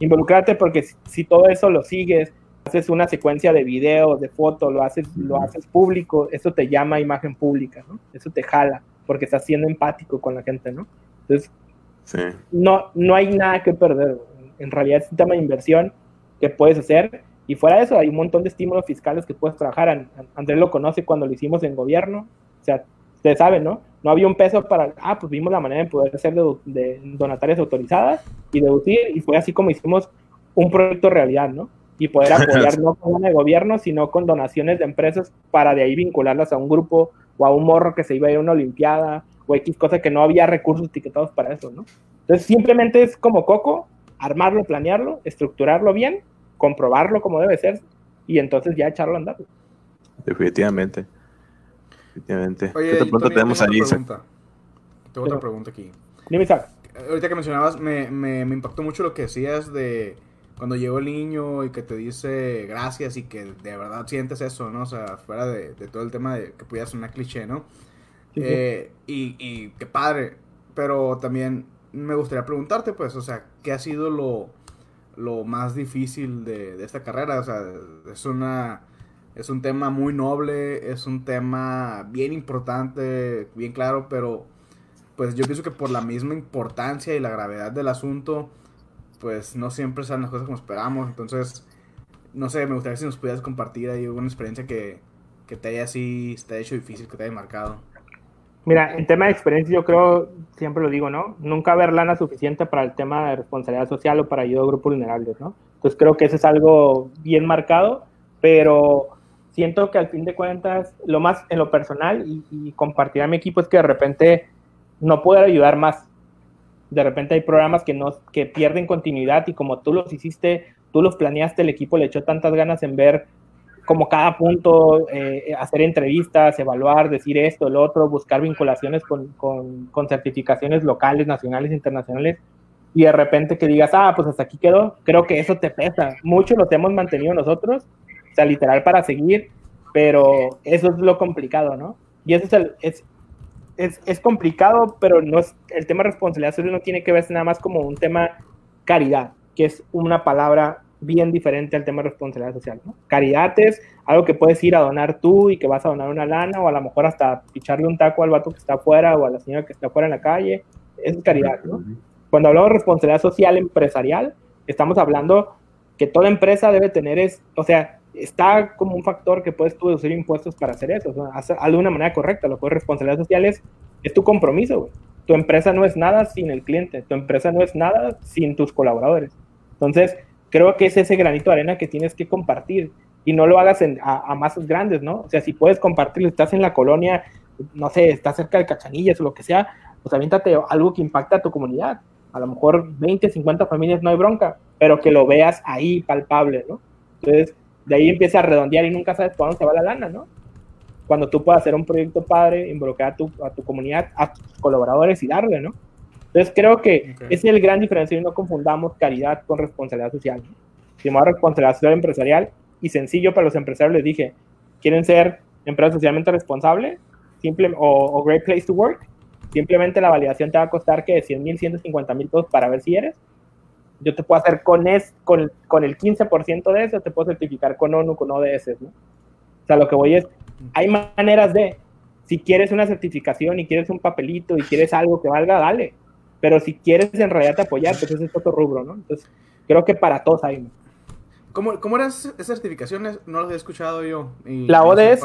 Speaker 5: involucrarte porque si, si todo eso lo sigues, haces una secuencia de videos, de fotos, lo haces, lo haces público, eso te llama imagen pública, ¿no? Eso te jala, porque estás siendo empático con la gente, ¿no? Entonces, sí. no, no hay nada que perder, en realidad es un tema de inversión que puedes hacer y fuera de eso, hay un montón de estímulos fiscales que puedes trabajar. Andrés lo conoce cuando lo hicimos en gobierno. O sea, ustedes saben, ¿no? No había un peso para, ah, pues vimos la manera de poder ser de, de donatarias autorizadas y deducir, y fue así como hicimos un proyecto realidad, ¿no? Y poder apoyar no con el gobierno, sino con donaciones de empresas para de ahí vincularlas a un grupo o a un morro que se iba a ir a una olimpiada o X cosa que no había recursos etiquetados para eso, ¿no? Entonces simplemente es como coco, armarlo, planearlo, estructurarlo bien comprobarlo como debe ser y entonces ya echarlo a andar.
Speaker 6: Definitivamente. Definitivamente.
Speaker 3: Oye, ¿Qué pregunta tenemos ahí? Tengo otra pregunta aquí.
Speaker 5: Dime, Isaac.
Speaker 3: Ahorita que mencionabas, me, me, me, impactó mucho lo que decías de cuando llegó el niño y que te dice gracias y que de verdad sientes eso, ¿no? O sea, fuera de, de todo el tema de que pudiera ser una cliché, ¿no? Sí, eh. Y, y qué padre. Pero también me gustaría preguntarte, pues, o sea, ¿qué ha sido lo, lo más difícil de, de, esta carrera. O sea, es una es un tema muy noble, es un tema bien importante, bien claro, pero pues yo pienso que por la misma importancia y la gravedad del asunto, pues no siempre salen las cosas como esperamos. Entonces, no sé, me gustaría si nos pudieras compartir ahí alguna experiencia que, que te haya así, te hecho difícil, que te haya marcado.
Speaker 5: Mira, en tema de experiencia, yo creo, siempre lo digo, ¿no? Nunca haber lana suficiente para el tema de responsabilidad social o para ayudar a grupos vulnerables, ¿no? Entonces creo que eso es algo bien marcado, pero siento que al fin de cuentas, lo más en lo personal y, compartir a mi equipo es que de repente no puedo ayudar más. De repente hay programas que, no, que pierden continuidad y como tú los hiciste, tú los planeaste, el equipo le echó tantas ganas en ver como cada punto, eh, hacer entrevistas, evaluar, decir esto, el otro, buscar vinculaciones con, con, con, certificaciones locales, nacionales, internacionales, y de repente que digas, ah, pues hasta aquí quedó, creo que eso te pesa. Mucho los hemos mantenido nosotros, o sea, literal para seguir, pero eso es lo complicado, ¿no? Y eso es, el, es, es, es complicado, pero no es, el tema de responsabilidad social no tiene que verse nada más como un tema caridad, que es una palabra bien diferente al tema de responsabilidad social. ¿no? Caridad es algo que puedes ir a donar tú y que vas a donar una lana o a lo mejor hasta picharle un taco al vato que está afuera o a la señora que está afuera en la calle. Es caridad. ¿no? Cuando hablamos de responsabilidad social empresarial, estamos hablando que toda empresa debe tener, es, o sea, está como un factor que puedes tú deducir impuestos para hacer eso, o sea, de una manera correcta. Lo que es responsabilidad social es, tu compromiso. Tu empresa no es nada sin el cliente, tu empresa no es nada sin tus colaboradores. Entonces, creo que es ese granito de arena que tienes que compartir. y no lo hagas en, a, a, masas grandes, ¿no? O sea, si puedes compartirlo, estás en la colonia, no sé, estás cerca de Cachanillas o lo que sea, pues aviéntate algo que impacta a tu comunidad. A lo mejor 20, 50 familias no hay bronca, pero que lo veas ahí palpable, ¿no? Entonces, de ahí empieza a redondear y nunca sabes por dónde se va la lana, ¿no? Cuando tú puedas hacer un proyecto padre, involucrar a tu, a tu comunidad, a tus colaboradores y darle, ¿no? Entonces creo que okay. ese es el gran diferencia y no confundamos caridad con responsabilidad social. Si me responsabilidad social empresarial y sencillo para los empresarios les dije, ¿quieren ser empresa socialmente responsable simple, o, o, great place to work? Simplemente la validación te va a costar que 100 mil, 150 mil pesos para ver si eres. Yo te puedo hacer con, es, con, con el 15% de eso, te puedo certificar con ONU, con ODS, ¿no? O sea, lo que voy es, hay maneras de, si quieres una certificación y quieres un papelito y quieres algo que valga, dale pero si quieres en realidad te apoyar, pues ese es otro rubro, ¿no? Entonces, creo que para todos hay.
Speaker 3: ¿Cómo, ¿Cómo eran esas certificaciones? No las he escuchado yo.
Speaker 5: Y la ODS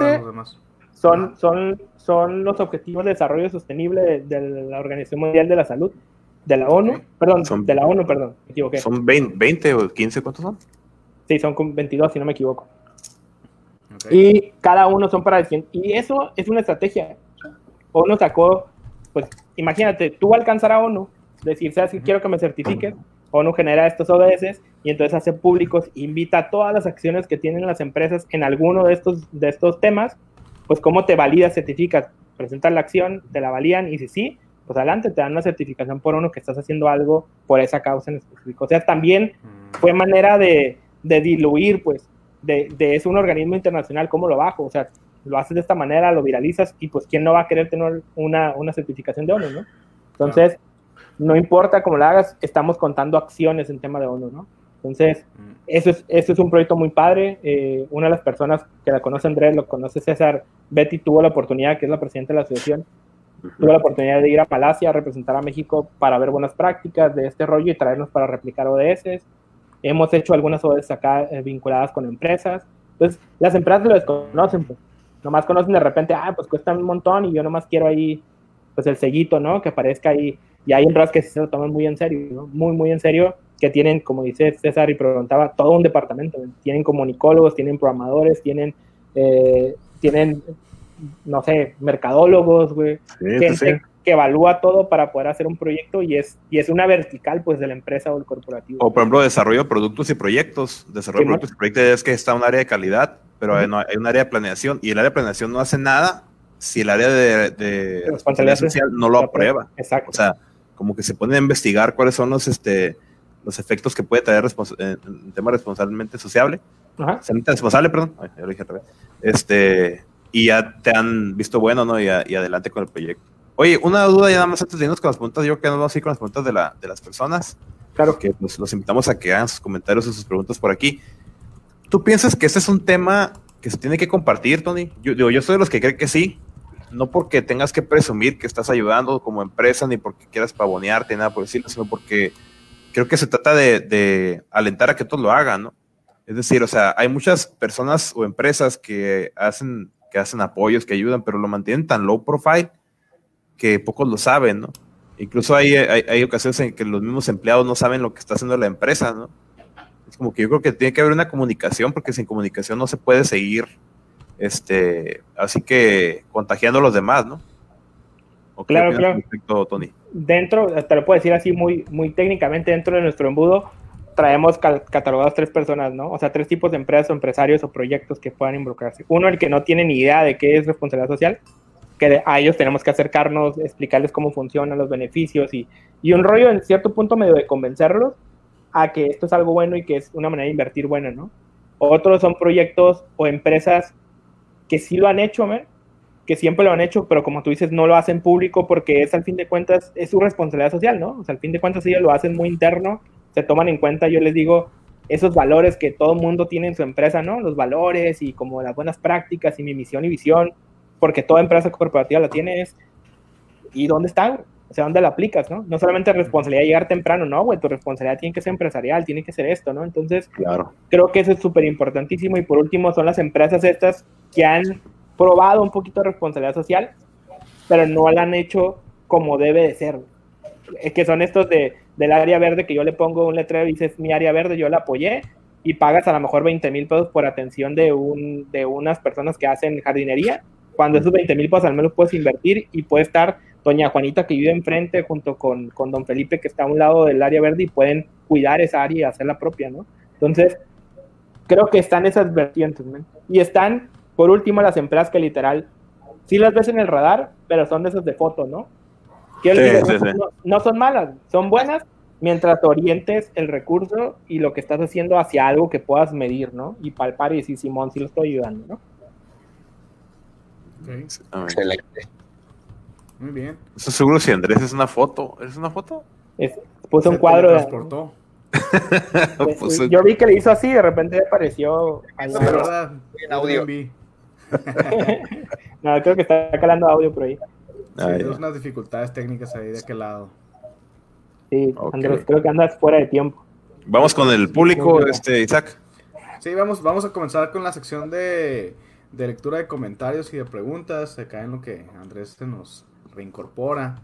Speaker 5: son, son, son los Objetivos de Desarrollo Sostenible de, de, la Organización Mundial de la Salud, de la ONU, perdón,
Speaker 6: son,
Speaker 5: de la ONU, perdón, me equivoqué.
Speaker 6: ¿Son 20, 20 o 15? ¿Cuántos son?
Speaker 5: Sí, son 22, si no me equivoco. Okay. Y cada uno son para... Y eso es una estrategia. ONU sacó pues imagínate, tú alcanzar a ONU, decir, sabes que quiero que me certifiquen, ONU genera estos ODS y entonces hace públicos, invita a todas las acciones que tienen las empresas en alguno de estos, de estos temas, pues cómo te validas, certificas, presentas la acción, te la valían y si sí, pues adelante, te dan una certificación por ONU que estás haciendo algo por esa causa en específico. O sea, también fue manera de, de diluir, pues, de, de, es un organismo internacional, ¿cómo lo bajo? O sea, lo haces de esta manera, lo viralizas y pues quién no va a querer tener una, una certificación de ONU, ¿no? Entonces, no importa cómo lo hagas, estamos contando acciones en tema de ONU, ¿no? Entonces, mm. eso es, eso es un proyecto muy padre. Eh, una de las personas que la conoce Andrés, lo conoce César, Betty tuvo la oportunidad, que es la presidenta de la asociación, tuvo la oportunidad de ir a Palacia a representar a México para ver buenas prácticas de este rollo y traernos para replicar ODS. Hemos hecho algunas ODS acá eh, vinculadas con empresas. Entonces, las empresas lo desconocen, pues nomás conocen de repente, ah, pues cuesta un montón y yo nomás quiero ahí, pues el sellito, ¿no? Que aparezca ahí. Y hay empresas que se lo toman muy en serio, ¿no? Muy, muy en serio, que tienen, como dice César y preguntaba, todo un departamento. Tienen comunicólogos, tienen programadores, tienen, eh, tienen, no sé, mercadólogos, güey. Sí, gente sí. que evalúa todo para poder hacer un proyecto y es, y es una vertical, pues, de la empresa o el corporativo.
Speaker 6: O, por ejemplo, desarrollo de productos y proyectos. Desarrollo de productos y proyectos es que está un área de calidad pero hay, no, hay, un área de planeación y el área de planeación no hace nada si el área de, de responsabilidad social no lo aprueba.
Speaker 5: Exacto.
Speaker 6: O sea, como que se pone a investigar cuáles son los, este, los efectos que puede traer en, en tema responsablemente sociable.
Speaker 5: Ajá.
Speaker 6: responsable, perdón. Ay, ya lo dije otra vez. Este, y ya te han visto bueno, ¿no? Y, a, y, adelante con el proyecto. Oye, una duda ya nada más antes de irnos con las preguntas. Yo creo que nos vamos a ir con las preguntas de, la, de las personas.
Speaker 5: Claro.
Speaker 6: Que pues, los invitamos a que hagan sus comentarios o sus preguntas por aquí. ¿Tú piensas que ese es un tema que se tiene que compartir, Tony? Yo, digo, yo soy de los que creen que sí, no porque tengas que presumir que estás ayudando como empresa, ni porque quieras pavonearte, nada por decirlo, sino porque creo que se trata de, de, alentar a que todos lo hagan, ¿no? Es decir, o sea, hay muchas personas o empresas que hacen, que hacen apoyos, que ayudan, pero lo mantienen tan low profile que pocos lo saben, ¿no? Incluso hay, hay, hay ocasiones en que los mismos empleados no saben lo que está haciendo la empresa, ¿no? Es como que yo creo que tiene que haber una comunicación, porque sin comunicación no se puede seguir, este, así que contagiando a los demás, ¿no?
Speaker 5: ¿O claro, claro.
Speaker 6: Respecto, Tony?
Speaker 5: Dentro, te lo puedo decir así muy, muy técnicamente, dentro de nuestro embudo traemos catalogados tres personas, ¿no? O sea, tres tipos de empresas o empresarios o proyectos que puedan involucrarse. Uno, el que no tiene ni idea de qué es responsabilidad social, que a ellos tenemos que acercarnos, explicarles cómo funcionan los beneficios y, y un rollo en cierto punto medio de convencerlos a que esto es algo bueno y que es una manera de invertir buena, ¿no? Otros son proyectos o empresas que sí lo han hecho, ¿me? que siempre lo han hecho, pero como tú dices, no lo hacen público porque es al fin de cuentas, es su responsabilidad social, ¿no? O sea, al fin de cuentas ellos lo hacen muy interno, se toman en cuenta, yo les digo, esos valores que todo mundo tiene en su empresa, ¿no? Los valores y como las buenas prácticas y mi misión y visión, porque toda empresa corporativa la tiene es, ¿y dónde están? O sea, ¿dónde la aplicas, no? No solamente responsabilidad de llegar temprano, no, güey, tu responsabilidad tiene que ser empresarial, tiene que ser esto, ¿no? Entonces,
Speaker 6: claro.
Speaker 5: creo que eso es súper importantísimo y por último son las empresas estas que han probado un poquito de responsabilidad social, pero no la han hecho como debe de ser. Es que son estos de, del área verde que yo le pongo un letrero y dices mi área verde, yo la apoyé, y pagas a lo mejor 20 mil pesos por atención de, un, de unas personas que hacen jardinería, cuando esos 20 mil pesos al menos puedes invertir y puede estar doña Juanita que vive enfrente junto con, con don Felipe que está a un lado del área verde y pueden cuidar esa área y hacerla propia, ¿no? Entonces, creo que están esas vertientes, ¿no? Y están, por último, las empresas que literal, sí las ves en el radar, pero son de esas de foto, ¿no? Quiero
Speaker 6: Sí,
Speaker 5: decir,
Speaker 6: sí,
Speaker 5: no,
Speaker 6: sí.
Speaker 5: no- no son malas, son buenas mientras orientes el recurso y lo que estás haciendo hacia algo que puedas medir, ¿no? Y palpar y decir, Simón, sí lo estoy ayudando, ¿no?
Speaker 4: Excelente.
Speaker 3: Muy bien.
Speaker 6: Eso seguro si Andrés es una foto. ¿Es una foto?
Speaker 5: Es, puso un cuadro de...
Speaker 6: Pues,
Speaker 5: yo vi que le hizo así y de repente apareció... lado.
Speaker 3: ¿verdad?
Speaker 4: en audio.
Speaker 5: No, creo que está calando audio por ahí.
Speaker 3: Sí,
Speaker 6: ah,
Speaker 3: hay
Speaker 6: ya.
Speaker 3: unas dificultades técnicas ahí de aquel lado.
Speaker 5: Sí. Andrés, creo que andas fuera de tiempo.
Speaker 6: Vamos con el público, este Isaac.
Speaker 3: Sí, vamos, vamos a comenzar con la sección de, de lectura de comentarios y de preguntas, acá en lo que Andrés se nos reincorpora.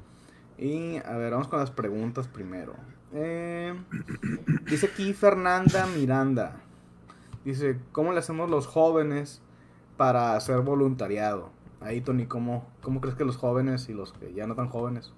Speaker 3: Y a ver, vamos con las preguntas primero. Eh, dice aquí Fernanda Miranda. Dice, ¿cómo le hacemos los jóvenes para hacer voluntariado? Ahí, Tony, ¿cómo, ¿cómo crees que los jóvenes y los que ya no tan jóvenes,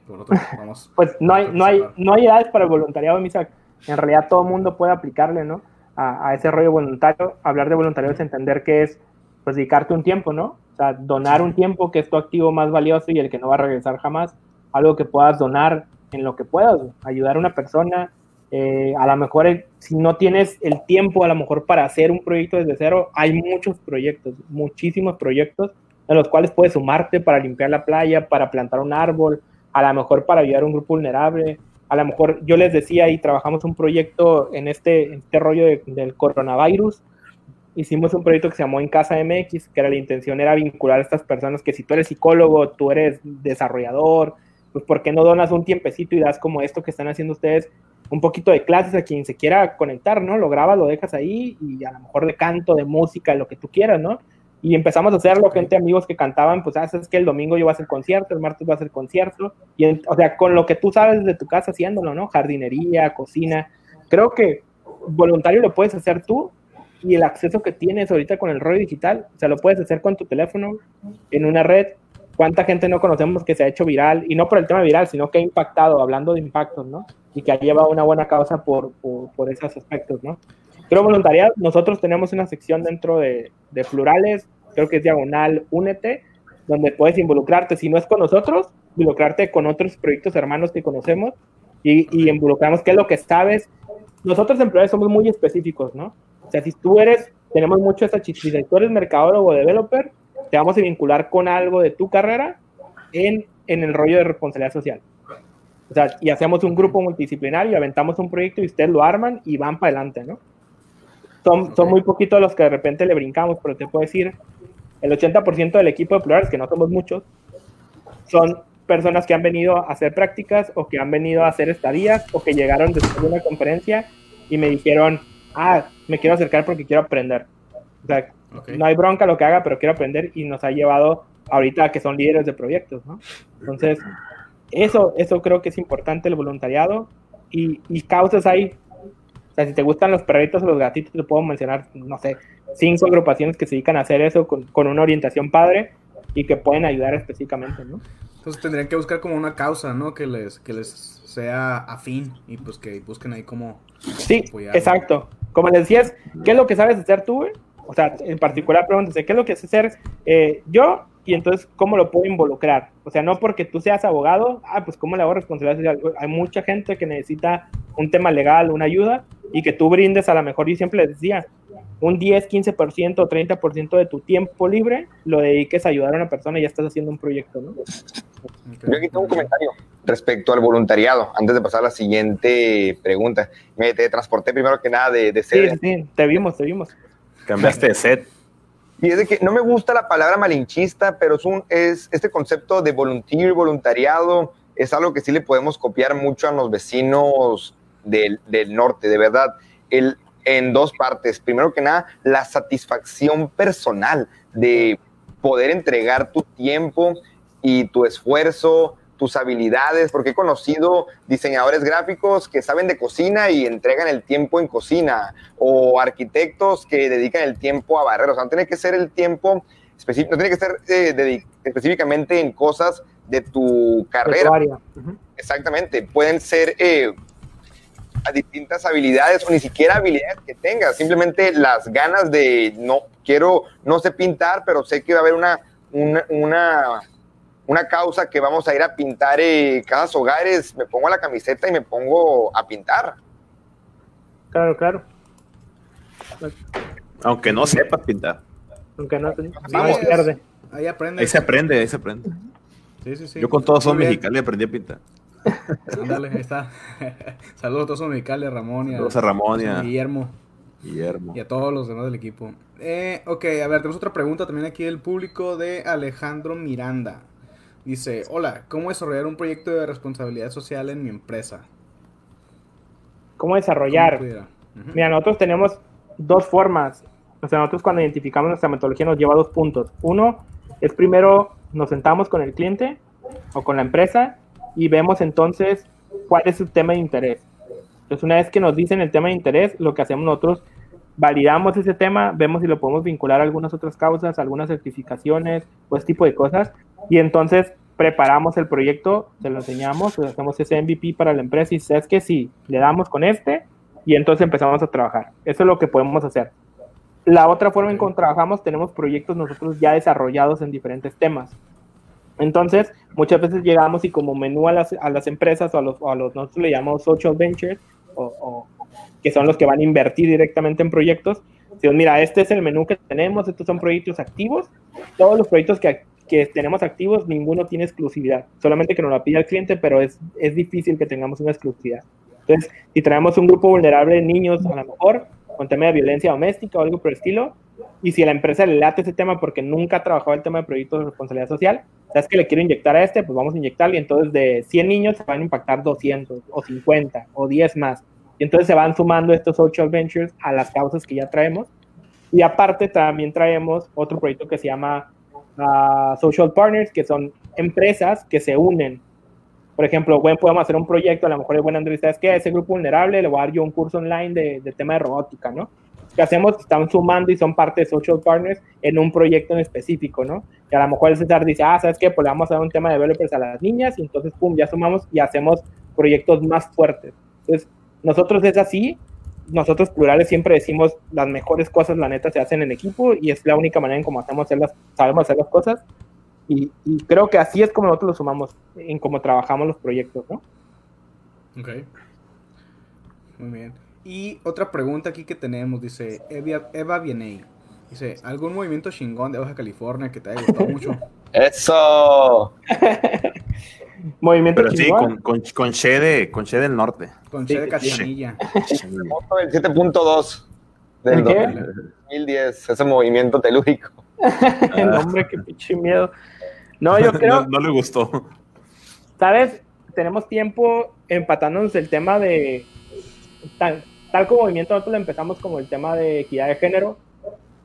Speaker 3: vamos,
Speaker 5: Pues no hay, no hay, no hay edades para el voluntariado, Misak. En realidad todo el mundo puede aplicarle, ¿no? A, a ese rollo voluntario. Hablar de voluntariado es entender que es, pues, dedicarte un tiempo, ¿no? O sea, donar un tiempo que es tu activo más valioso y el que no va a regresar jamás. Algo que puedas donar en lo que puedas, ayudar a una persona. eh, a lo mejor, eh, si no tienes el tiempo, a lo mejor para hacer un proyecto desde cero, hay muchos proyectos, muchísimos proyectos en los cuales puedes sumarte para limpiar la playa, para plantar un árbol, a lo mejor para ayudar a un grupo vulnerable. A lo mejor yo les decía y trabajamos un proyecto en este, este rollo de- del coronavirus. Hicimos un proyecto que se llamó En Casa MX, que era la intención era vincular a estas personas que si tú eres psicólogo, tú eres desarrollador, pues ¿por qué no donas un tiempecito y das como esto que están haciendo ustedes, un poquito de clases a quien se quiera conectar, ¿no? Lo grabas, lo dejas ahí y a lo mejor de canto, de música, lo que tú quieras, ¿no? Y empezamos a hacerlo, gente, amigos que cantaban, pues, ah, sabes que el domingo yo voy a hacer concierto, el martes voy a hacer concierto, y en- o sea, con lo que tú sabes de tu casa haciéndolo, ¿no? Jardinería, cocina. Creo que voluntario lo puedes hacer tú y el acceso que tienes ahorita con el rollo digital, o sea, lo puedes hacer con tu teléfono, en una red. ¿Cuánta gente no conocemos que se ha hecho viral? Y no por el tema viral, sino que ha impactado, hablando de impactos, ¿no? Y que ha llevado una buena causa por, por, por esos aspectos, ¿no? Creo voluntariado, nosotros tenemos una sección dentro de, de plurales, creo que es diagonal Únete, donde puedes involucrarte, si no es con nosotros, involucrarte con otros proyectos hermanos que conocemos y, y involucramos qué es lo que sabes. Nosotros en plurales somos muy específicos, ¿no? O sea, si tú eres, tenemos mucho esa chichita, si tú eres mercadólogo o developer, te vamos a vincular con algo de tu carrera en, en el rollo de responsabilidad social. O sea, y hacemos un grupo multidisciplinario, aventamos un proyecto y ustedes lo arman y van para adelante, ¿no? Son, son muy poquitos los que de repente le brincamos, pero te puedo decir, el 80% del equipo de plurales, que no somos muchos, son personas que han venido a hacer prácticas o que han venido a hacer estadías o que llegaron después de una conferencia y me dijeron, ah, me quiero acercar porque quiero aprender. O sea, no hay bronca lo que haga, pero quiero aprender y nos ha llevado ahorita que son líderes de proyectos, ¿no? Entonces, eso, eso creo que es importante, el voluntariado y, y causas hay. O sea, si te gustan los perritos o los gatitos, te puedo mencionar, no sé, cinco agrupaciones que se dedican a hacer eso con, con una orientación padre y que pueden ayudar específicamente, ¿no?
Speaker 3: Entonces tendrían que buscar como una causa, ¿no? Que les, que les sea afín y pues que busquen ahí como...
Speaker 5: Sí,
Speaker 3: apoyar.
Speaker 5: exacto. Como les decías, ¿qué es lo que sabes hacer tú? O sea, en particular, pregúntese, ¿qué es lo que sé hacer eh, yo? Y entonces, ¿cómo lo puedo involucrar? O sea, no porque tú seas abogado, ah, pues, ¿cómo le hago responsabilidad social? Hay mucha gente que necesita un tema legal, una ayuda, y que tú brindes, a lo mejor, yo siempre les decía, un 10, 15% o 30% de tu tiempo libre lo dediques a ayudar a una persona y ya estás haciendo un proyecto, ¿no?
Speaker 4: Yo aquí tengo un comentario respecto al voluntariado, antes de pasar a la siguiente pregunta. Me transporté primero que nada de, de sede.
Speaker 5: sí, sí, te vimos, te vimos.
Speaker 6: Cambiaste de set.
Speaker 4: Y es de que no me gusta la palabra malinchista, pero es, un, es este concepto de volunteer, voluntariado, es algo que sí le podemos copiar mucho a los vecinos del, del norte, de verdad. El, en dos partes. Primero que nada, la satisfacción personal de poder entregar tu tiempo y tu esfuerzo tus habilidades, porque he conocido diseñadores gráficos que saben de cocina y entregan el tiempo en cocina, o arquitectos que dedican el tiempo a barrer, o sea, no tiene que ser el tiempo específico, no tiene que ser eh, específicamente en cosas de tu carrera. Exactamente, pueden ser eh, a distintas habilidades o ni siquiera habilidades que tengas, simplemente las ganas de no quiero, no sé pintar, pero sé que va a haber una, una, una, causa que vamos a ir a pintar eh, casas hogares, me pongo la camiseta y me pongo a pintar.
Speaker 5: Claro, claro.
Speaker 6: Aunque no sepas pintar.
Speaker 5: Aunque no,
Speaker 3: vamos, Ahí aprende.
Speaker 6: Ahí se aprende, ahí se aprende. Sí, sí, sí. Yo con todos son mexicanos aprendí a pintar.
Speaker 3: Ándale, ahí está. Saludos a todos los mexicanos, Ramón y a,
Speaker 6: Saludos a Ramón y a
Speaker 3: Guillermo.
Speaker 6: Guillermo.
Speaker 3: Y a todos los demás del equipo. Eh, ok, a ver, tenemos otra pregunta también aquí del público de Alejandro Miranda. Dice, hola, ¿cómo desarrollar un proyecto de responsabilidad social en mi empresa?
Speaker 5: ¿Cómo desarrollar? Mira, nosotros tenemos dos formas. O sea, nosotros cuando identificamos nuestra metodología nos lleva a dos puntos. Uno es primero nos sentamos con el cliente o con la empresa y vemos entonces cuál es su tema de interés. Entonces, una vez que nos dicen el tema de interés, lo que hacemos nosotros, validamos ese tema, vemos si lo podemos vincular a algunas otras causas, algunas certificaciones o ese tipo de cosas, y entonces preparamos el proyecto, se lo enseñamos, pues, hacemos ese MVP para la empresa y sabes que sí, le damos con este y entonces empezamos a trabajar. Eso es lo que podemos hacer. La otra forma en que trabajamos, tenemos proyectos nosotros ya desarrollados en diferentes temas. Entonces, muchas veces llegamos y como menú a las, a las empresas o a los, a los, nosotros le llamamos social ventures, o, que son los que van a invertir directamente en proyectos. Decimos, mira, este es el menú que tenemos, estos son proyectos activos. Todos los proyectos que, que tenemos activos, ninguno tiene exclusividad. Solamente que nos lo pide el cliente, pero es, es difícil que tengamos una exclusividad. Entonces, si traemos un grupo vulnerable de niños, a lo mejor, con tema de violencia doméstica o algo por el estilo, y si a la empresa le late ese tema porque nunca ha trabajado el tema de proyectos de responsabilidad social, sabes que le quiero inyectar a este, pues vamos a inyectarle. Y entonces de 100 niños se van a impactar 200 o 50 o 10 más. Y entonces se van sumando estos social ventures a las causas que ya traemos. Y aparte también traemos otro proyecto que se llama ah, Social Partners, que son empresas que se unen. Por ejemplo, bueno, podemos hacer un proyecto, a lo mejor es buena entrevista, es que ese grupo vulnerable le voy a dar yo un curso online de, de tema de robótica, ¿no? que hacemos están sumando y son parte de social partners en un proyecto en específico, ¿no? Que a lo mejor el César dice, ah, ¿sabes qué? Pues le vamos a dar un tema de developers a las niñas y entonces, pum, ya sumamos y hacemos proyectos más fuertes. Entonces, nosotros es así, nosotros plurales siempre decimos las mejores cosas, la neta, se hacen en equipo y es la única manera en cómo hacemos hacer sabemos hacer las cosas. Y, y, creo que así es como nosotros lo sumamos en cómo trabajamos los proyectos, ¿no?
Speaker 3: Ok. Muy bien. Y otra pregunta aquí que tenemos, dice Eva, Eva Dice, ¿algún movimiento chingón de Baja California que te haya gustado mucho?
Speaker 4: ¡Eso!
Speaker 5: movimiento
Speaker 6: Pero sí, con, con, con, Che de, con Che del norte.
Speaker 3: Con Che de Cachanilla.
Speaker 4: el 7.2 del 2010, ese movimiento telúrico.
Speaker 5: el hombre, qué pinche miedo. No, yo creo...
Speaker 6: no, no le gustó.
Speaker 5: ¿Sabes? Tenemos tiempo empatándonos el tema de tal como movimiento nosotros lo empezamos como el tema de equidad de género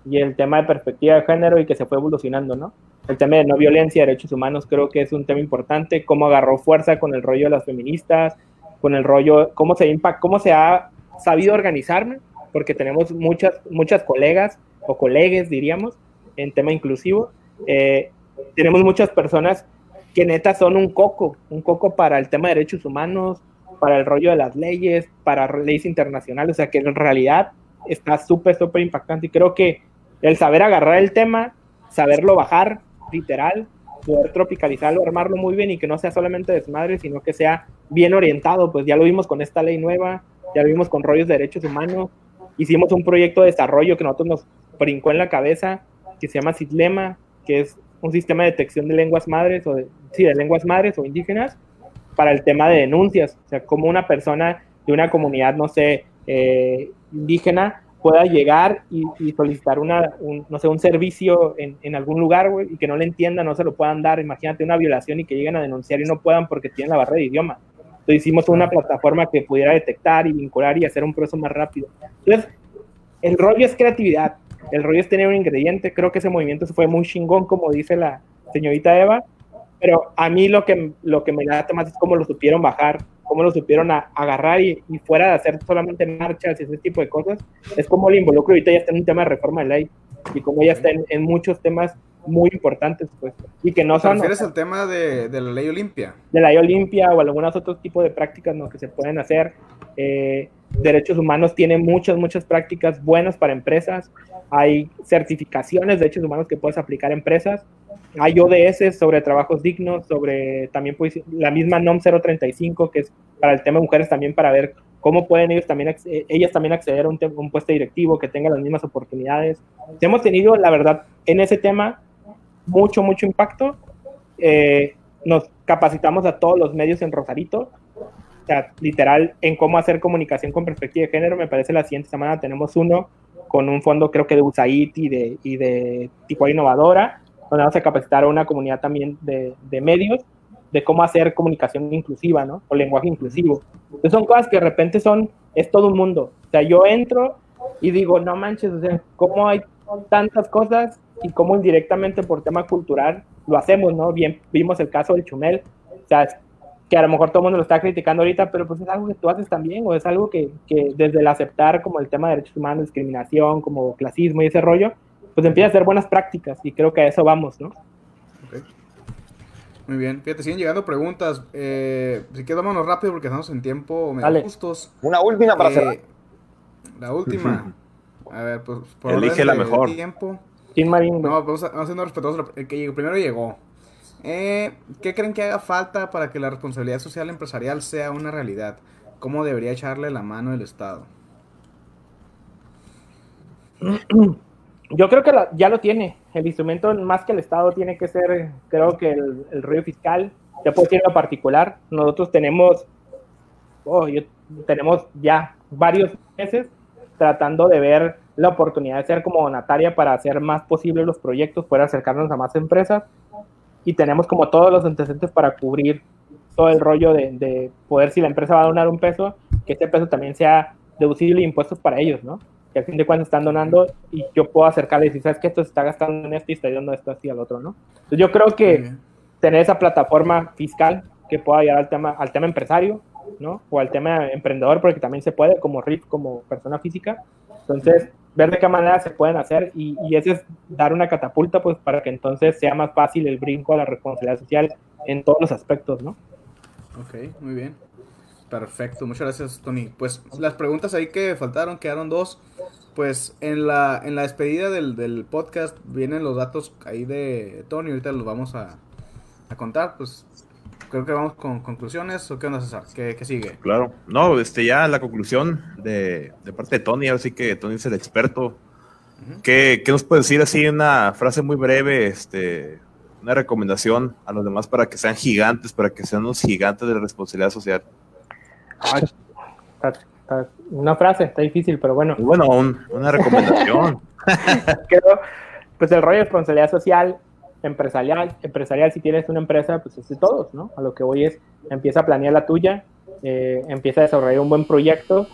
Speaker 5: y el tema de perspectiva de género y que se fue evolucionando, ¿no? El tema de no violencia, derechos humanos, creo que es un tema importante, cómo agarró fuerza con el rollo de las feministas, con el rollo, cómo se, impact, cómo se ha sabido organizarme, porque tenemos muchas, muchas colegas o colegues, diríamos, en tema inclusivo. Eh, tenemos muchas personas que neta son un coco, un coco para el tema de derechos humanos, para el rollo de las leyes, para leyes internacionales, o sea que en realidad está súper, súper impactante y creo que el saber agarrar el tema, saberlo bajar, literal, poder tropicalizarlo, armarlo muy bien y que no sea solamente desmadre, sino que sea bien orientado, pues ya lo vimos con esta ley nueva, ya lo vimos con rollos de derechos humanos, hicimos un proyecto de desarrollo que nosotros nos brincó en la cabeza, que se llama CITLEMA, que es un sistema de detección de lenguas madres, o sí, de lenguas madres o indígenas, para el tema de denuncias, o sea, como una persona de una comunidad, no sé, eh, indígena pueda llegar y, solicitar una, un, no sé, un servicio en, en algún lugar, güey, y que no le entiendan, no se lo puedan dar. Imagínate una violación y que lleguen a denunciar y no puedan porque tienen la barrera de idioma. Entonces hicimos una plataforma que pudiera detectar y vincular y hacer un proceso más rápido. Entonces, el rollo es creatividad, el rollo es tener un ingrediente. Creo que ese movimiento se fue muy chingón, como dice la señorita Eva, pero a mí lo que, lo que me late más es cómo lo supieron bajar, cómo lo supieron a, agarrar y, y, fuera de hacer solamente marchas y ese tipo de cosas, es como el involucro ahorita ya está en un tema de reforma de ley y como ya está en, en muchos temas muy importantes, pues, y que no
Speaker 3: ¿Te
Speaker 5: son...
Speaker 3: refieres al tema de, de la ley Olimpia?
Speaker 5: De la ley Olimpia o algunos otros tipos de prácticas ¿no? que se pueden hacer. Eh, derechos humanos tiene muchas, muchas prácticas buenas para empresas. Hay certificaciones de derechos humanos que puedes aplicar a empresas. Hay ODS sobre trabajos dignos, sobre también pues, la misma NOM 035, que es para el tema de mujeres también para ver cómo pueden ellos también, ellas también acceder a un, un puesto directivo que tenga las mismas oportunidades. Hemos tenido, la verdad, en ese tema mucho, mucho impacto. Eh, nos capacitamos a todos los medios en Rosarito, o sea, literal, en cómo hacer comunicación con perspectiva de género. Me parece la siguiente semana tenemos uno con un fondo, creo que de USAID y de, y de Tijuana Innovadora, donde vamos a capacitar a una comunidad también de, de medios de cómo hacer comunicación inclusiva, ¿no? O lenguaje inclusivo. Entonces son cosas que de repente son, es todo un mundo. O sea, yo entro y digo, no manches, o sea, ¿cómo hay tantas cosas y cómo indirectamente por tema cultural lo hacemos, ¿no? Bien, vimos el caso del Chumel, o sea, que a lo mejor todo el mundo lo está criticando ahorita, pero pues es algo que tú haces también, o es algo que, que desde el aceptar como el tema de derechos humanos, discriminación, como clasismo y ese rollo, pues empieza a hacer buenas prácticas y creo que a eso vamos, ¿no?
Speaker 3: Okay. Muy bien, fíjate, siguen llegando preguntas. Eh, si quieres, vámonos rápido porque estamos en tiempo medio
Speaker 5: Dale.
Speaker 3: justos.
Speaker 4: Una última para
Speaker 3: Eh,
Speaker 4: cerrar.
Speaker 3: La última. A ver, pues por
Speaker 6: Elige la mejor.
Speaker 3: Tiempo.
Speaker 5: Sin Marín,
Speaker 3: No, vamos, a, vamos siendo respetuosos. El que llegó, primero llegó. Eh, ¿Qué creen que haga falta para que la responsabilidad social empresarial sea una realidad? ¿Cómo debería echarle la mano el Estado?
Speaker 5: Yo creo que la- ya lo tiene. El instrumento, más que el Estado, tiene que ser, creo que el, el rollo fiscal. Ya puedo decir en lo particular. Nosotros tenemos, oh, yo- tenemos ya varios meses tratando de ver la oportunidad de ser como donataria para hacer más posibles los proyectos, poder acercarnos a más empresas. Y tenemos como todos los antecedentes para cubrir todo el rollo de, de poder, si la empresa va a donar un peso, que ese peso también sea deducible de impuestos para ellos, ¿no? Que al fin de cuentas están donando y yo puedo acercarle y decir, ¿sabes qué? Esto se está gastando en esto y está yendo esto así al otro, ¿no? Entonces yo creo que tener esa plataforma fiscal que pueda ayudar al tema, al tema empresario, ¿no? O al tema emprendedor, porque también se puede como RIF, como persona física. Entonces, ver de qué manera se pueden hacer y, y ese es dar una catapulta, pues, para que entonces sea más fácil el brinco a la responsabilidad social en todos los aspectos, ¿no?
Speaker 3: Ok, muy bien. Perfecto, muchas gracias, Tony. Pues las preguntas ahí que faltaron, quedaron dos. Pues en la, en la despedida del, del podcast vienen los datos ahí de Tony, ahorita los vamos a, a contar. Pues creo que vamos con conclusiones. ¿O qué onda, César? ¿Qué, qué sigue?
Speaker 6: Claro. No, este ya la conclusión de, de parte de Tony, ahora sí que Tony es el experto. ¿Qué, qué nos puede decir así una frase muy breve, este, una recomendación a los demás para que sean gigantes, para que sean unos gigantes de la responsabilidad social?
Speaker 5: Ay, está- está- una frase, está difícil, pero bueno.
Speaker 6: Y bueno, un- una recomendación.
Speaker 5: creo, pues el rollo de responsabilidad social, empresarial, empresarial, si tienes una empresa, pues es de todos, ¿no? A lo que voy es, empieza a planear la tuya, eh, empieza a desarrollar un buen proyecto,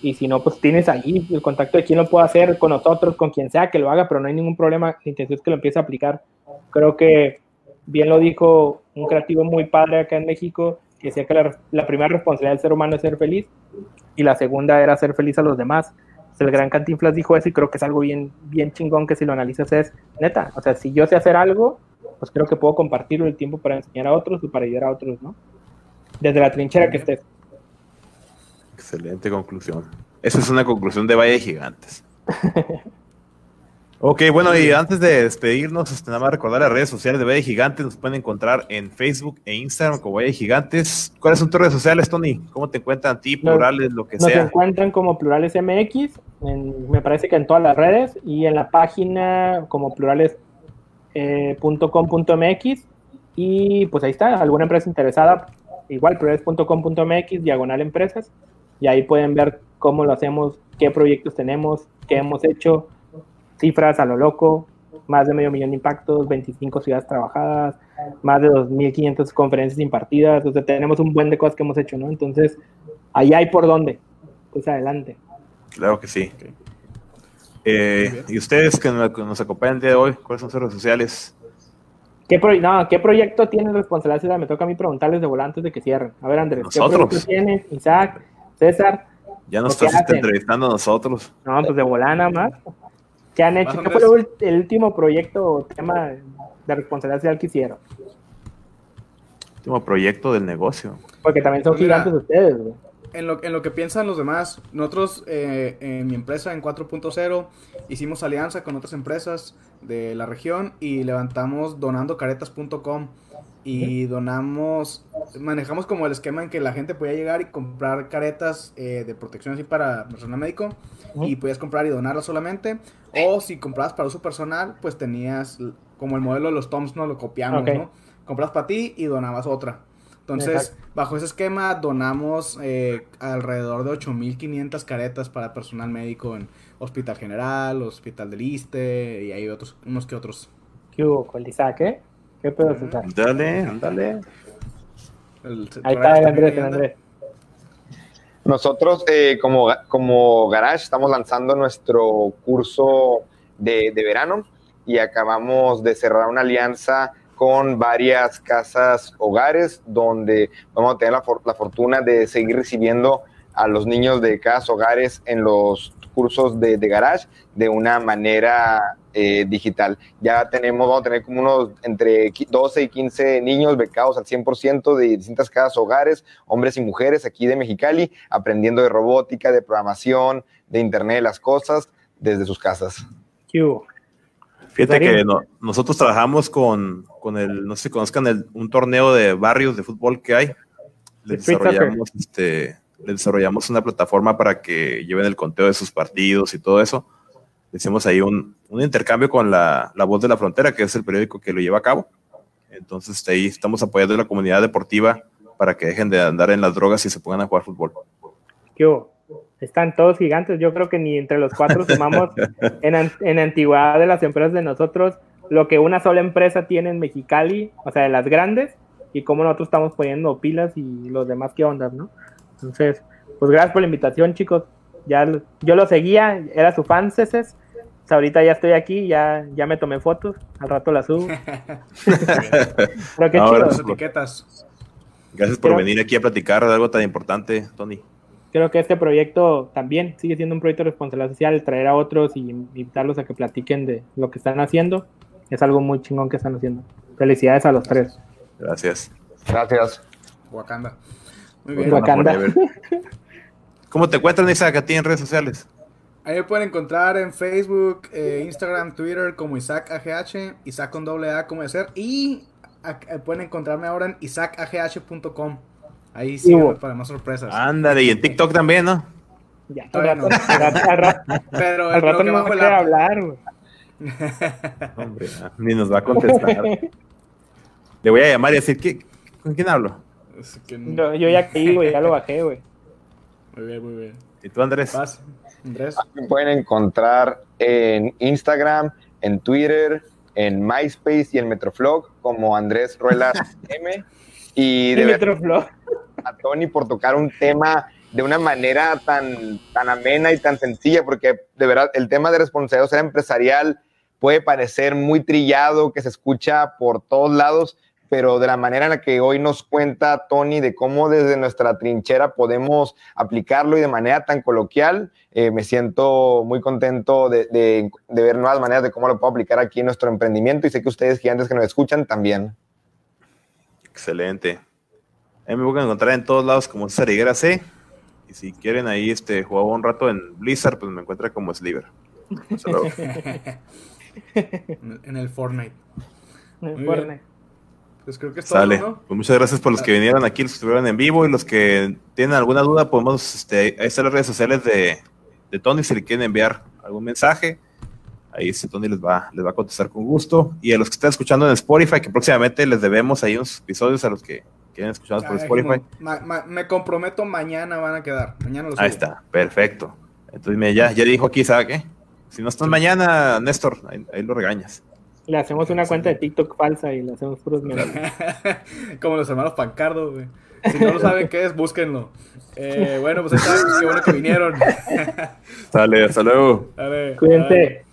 Speaker 5: y si no, pues tienes ahí el contacto de quién lo puede hacer con nosotros, con quien sea que lo haga, pero no hay ningún problema, la intención es que lo empiece a aplicar. Creo que bien lo dijo un creativo muy padre acá en México, que decía que la, la primera responsabilidad del ser humano es ser feliz, y la segunda era ser feliz a los demás el gran Cantinflas dijo eso y creo que es algo bien, bien chingón que si lo analizas es neta. O sea, si yo sé hacer algo, pues creo que puedo compartirlo el tiempo para enseñar a otros y para ayudar a otros, ¿no? Desde la trinchera que estés.
Speaker 6: Excelente conclusión. Esa es una conclusión de Valle de Gigantes. Ok, bueno, y antes de despedirnos, este, nada más recordar las redes sociales de Valle Gigantes. Nos pueden encontrar en Facebook e Instagram como Valle Gigantes. ¿Cuáles son tus redes sociales, Tony? ¿Cómo te encuentran a ti,
Speaker 5: Nos-
Speaker 6: plurales, lo que
Speaker 5: Nos
Speaker 6: sea?
Speaker 5: encuentran como Plurales MX, en- me parece que en todas las redes y en la página como plurales.com.mx y pues ahí está, alguna empresa interesada, igual plurales.com.mx, diagonal empresas, y ahí pueden ver cómo lo hacemos, qué proyectos tenemos, qué hemos hecho, cifras a lo loco, más de medio millón de impactos, 25 ciudades trabajadas, más de 2.500 conferencias impartidas, o sea, tenemos un buen de cosas que hemos hecho, ¿no? Entonces, ahí hay por dónde, pues adelante.
Speaker 6: Claro que sí. Eh, y ustedes que nos, que nos acompañan el día de hoy, ¿cuáles son sus redes sociales?
Speaker 5: ¿Qué, pro- no, ¿Qué proyecto tiene responsabilidad ciudad? Me toca a mí preguntarles de volantes de que cierren. A ver, Andrés, ¿qué
Speaker 6: Nosotros.
Speaker 5: proyecto tienes? Isaac, César.
Speaker 6: Ya nos
Speaker 5: ¿Qué
Speaker 6: estás entrevistando a nosotros.
Speaker 5: No, pues de volar nada más. ¿Qué han hecho? ¿Qué fue el último proyecto o tema de responsabilidad social que hicieron?
Speaker 6: Último proyecto del negocio.
Speaker 5: Porque también son
Speaker 3: mira,
Speaker 5: gigantes ustedes, güey.
Speaker 3: En lo, en lo que piensan los demás, nosotros eh, en mi empresa en 4.0 hicimos alianza con otras empresas de la región y levantamos donandocaretas.com y donamos, manejamos como el esquema en que la gente podía llegar y comprar caretas eh, de protección así para personal médico y podías comprar y donarlas solamente o si comprabas para uso personal pues tenías como el modelo de los Toms no lo copiamos. ¿no? Compras para ti y donabas otra. Entonces,
Speaker 5: Exacto.
Speaker 3: bajo ese esquema donamos eh, alrededor de 8.500 caretas para personal médico en Hospital General, Hospital del Iste y hay otros, unos que otros.
Speaker 5: ¿Qué hubo Isaac, eh? ¿Qué pedo, César?
Speaker 6: Dale, ándale.
Speaker 3: El-
Speaker 5: Ahí está el Andrés, el. Andrés.
Speaker 4: Nosotros, eh, como, como Garage, estamos lanzando nuestro curso de, de verano y acabamos de cerrar una alianza con varias casas hogares donde vamos a tener la, for- la fortuna de seguir recibiendo a los niños de casas hogares en los cursos de, de Garage de una manera eh, digital. Ya tenemos, vamos a tener como unos entre qui- 12 y 15 niños becados al 100% de distintas casas hogares, hombres y mujeres aquí de Mexicali, aprendiendo de robótica, de programación, de Internet de las cosas desde sus casas.
Speaker 5: ¿Qué hubo?
Speaker 6: Fíjate que no- nosotros trabajamos con, con el, no sé si conozcan, el- un torneo de barrios de fútbol que hay. Le
Speaker 5: De street
Speaker 6: desarrollamos, este, le desarrollamos una plataforma para que lleven el conteo de sus partidos y todo eso. Hicimos ahí un, un intercambio con la, la Voz de la Frontera, que es el periódico que lo lleva a cabo. Entonces ahí estamos apoyando a la comunidad deportiva para que dejen de andar en las drogas y se pongan a jugar fútbol.
Speaker 5: ¿Qué hubo? Están todos gigantes. Yo creo que ni entre los cuatro sumamos en, en antigüedad de las empresas de nosotros lo que una sola empresa tiene en Mexicali, o sea, de las grandes, y cómo nosotros estamos poniendo pilas y los demás qué ondas, ¿no? Entonces, pues gracias por la invitación, chicos. Ya yo lo seguía, era su fan, Ceces. Pues ahorita ya estoy aquí, ya, ya me tomé fotos, al rato las subo. Pero qué
Speaker 6: Ahora
Speaker 5: chido.
Speaker 3: Las etiquetas.
Speaker 6: Gracias por
Speaker 5: Creo-
Speaker 6: venir aquí a platicar de algo tan importante, Tony.
Speaker 5: creo que este proyecto también sigue siendo un proyecto de responsabilidad social, traer a otros y invitarlos a que platiquen de lo que están haciendo. Es algo muy chingón que están haciendo. Felicidades a los tres.
Speaker 6: Gracias.
Speaker 4: Gracias.
Speaker 3: Wakanda. Muy bien.
Speaker 5: Wakanda.
Speaker 6: Forever. ¿Cómo te encuentran, Isaac, a ti en redes sociales?
Speaker 3: Ahí me pueden encontrar en Facebook, eh, Instagram, Twitter como Isaac AGH, Isaac con doble A como de ser. Y a- eh, pueden encontrarme ahora en isaacagh.com. Ahí sí, para más sorpresas.
Speaker 6: Ándale, y en TikTok también, ¿no?
Speaker 5: Ya, al
Speaker 3: Todavía
Speaker 5: rato,
Speaker 3: no.
Speaker 5: al rato- al rato-
Speaker 3: Pero
Speaker 5: al rato no va a
Speaker 3: app.
Speaker 5: hablar, güey.
Speaker 6: Hombre, ah, ni nos va a contestar. Le voy a llamar y decir, ¿qué, ¿con quién hablo?
Speaker 3: Es que-
Speaker 5: Yo, yo ya caí, güey, ya lo bajé, güey.
Speaker 3: Muy bien, muy bien.
Speaker 6: ¿Y tú, Andrés?
Speaker 3: Vas, Andrés.
Speaker 4: Me pueden encontrar en Instagram, en Twitter, en MySpace y en Metroflog como Andrés Ruelas M. Y de
Speaker 5: Metroflow.
Speaker 4: a Tony por tocar un tema de una manera tan, tan amena y tan sencilla, porque de verdad el tema de responsabilidad empresarial puede parecer muy trillado, que se escucha por todos lados, pero de la manera en la que hoy nos cuenta Tony de cómo desde nuestra trinchera podemos aplicarlo y de manera tan coloquial, eh, me siento muy contento de, de- de ver nuevas maneras de cómo lo puedo aplicar aquí en nuestro emprendimiento y sé que ustedes gigantes que nos escuchan también.
Speaker 6: Excelente. Ahí me pueden encontrar en todos lados como César Higuera C. Y si quieren ahí este, jugar un rato en Blizzard, pues me encuentra como Sliver. Hasta luego.
Speaker 3: En el Fortnite.
Speaker 5: En
Speaker 3: Muy
Speaker 5: Fortnite.
Speaker 3: Pues creo que es todo,
Speaker 6: Sale.
Speaker 3: ¿no?
Speaker 6: Pues muchas gracias por los que vinieron aquí, los que estuvieron en vivo y los que tienen alguna duda, podemos, este, ahí están las redes sociales de, de Tony si le quieren enviar algún mensaje. Ahí este Tony les va, les va a contestar con gusto. Y a los que están escuchando en Spotify, que próximamente les debemos ahí unos episodios a los que quieren escucharnos por Spotify.
Speaker 3: dijimos, ma- ma- me comprometo, mañana van a quedar. Mañana los
Speaker 6: Ahí está, perfecto. Entonces ya, ya dijo aquí, ¿sabe qué? Si no están mañana, Néstor, ahí, ahí lo regañas.
Speaker 5: Le hacemos una cuenta de TikTok falsa y le hacemos puros memes.
Speaker 3: Como los hermanos Pancardo, güey. Si no lo saben qué es, búsquenlo. Eh, bueno, pues ahí está. Qué bueno que vinieron.
Speaker 6: Sale, hasta luego.
Speaker 3: Dale,
Speaker 5: Cuídense.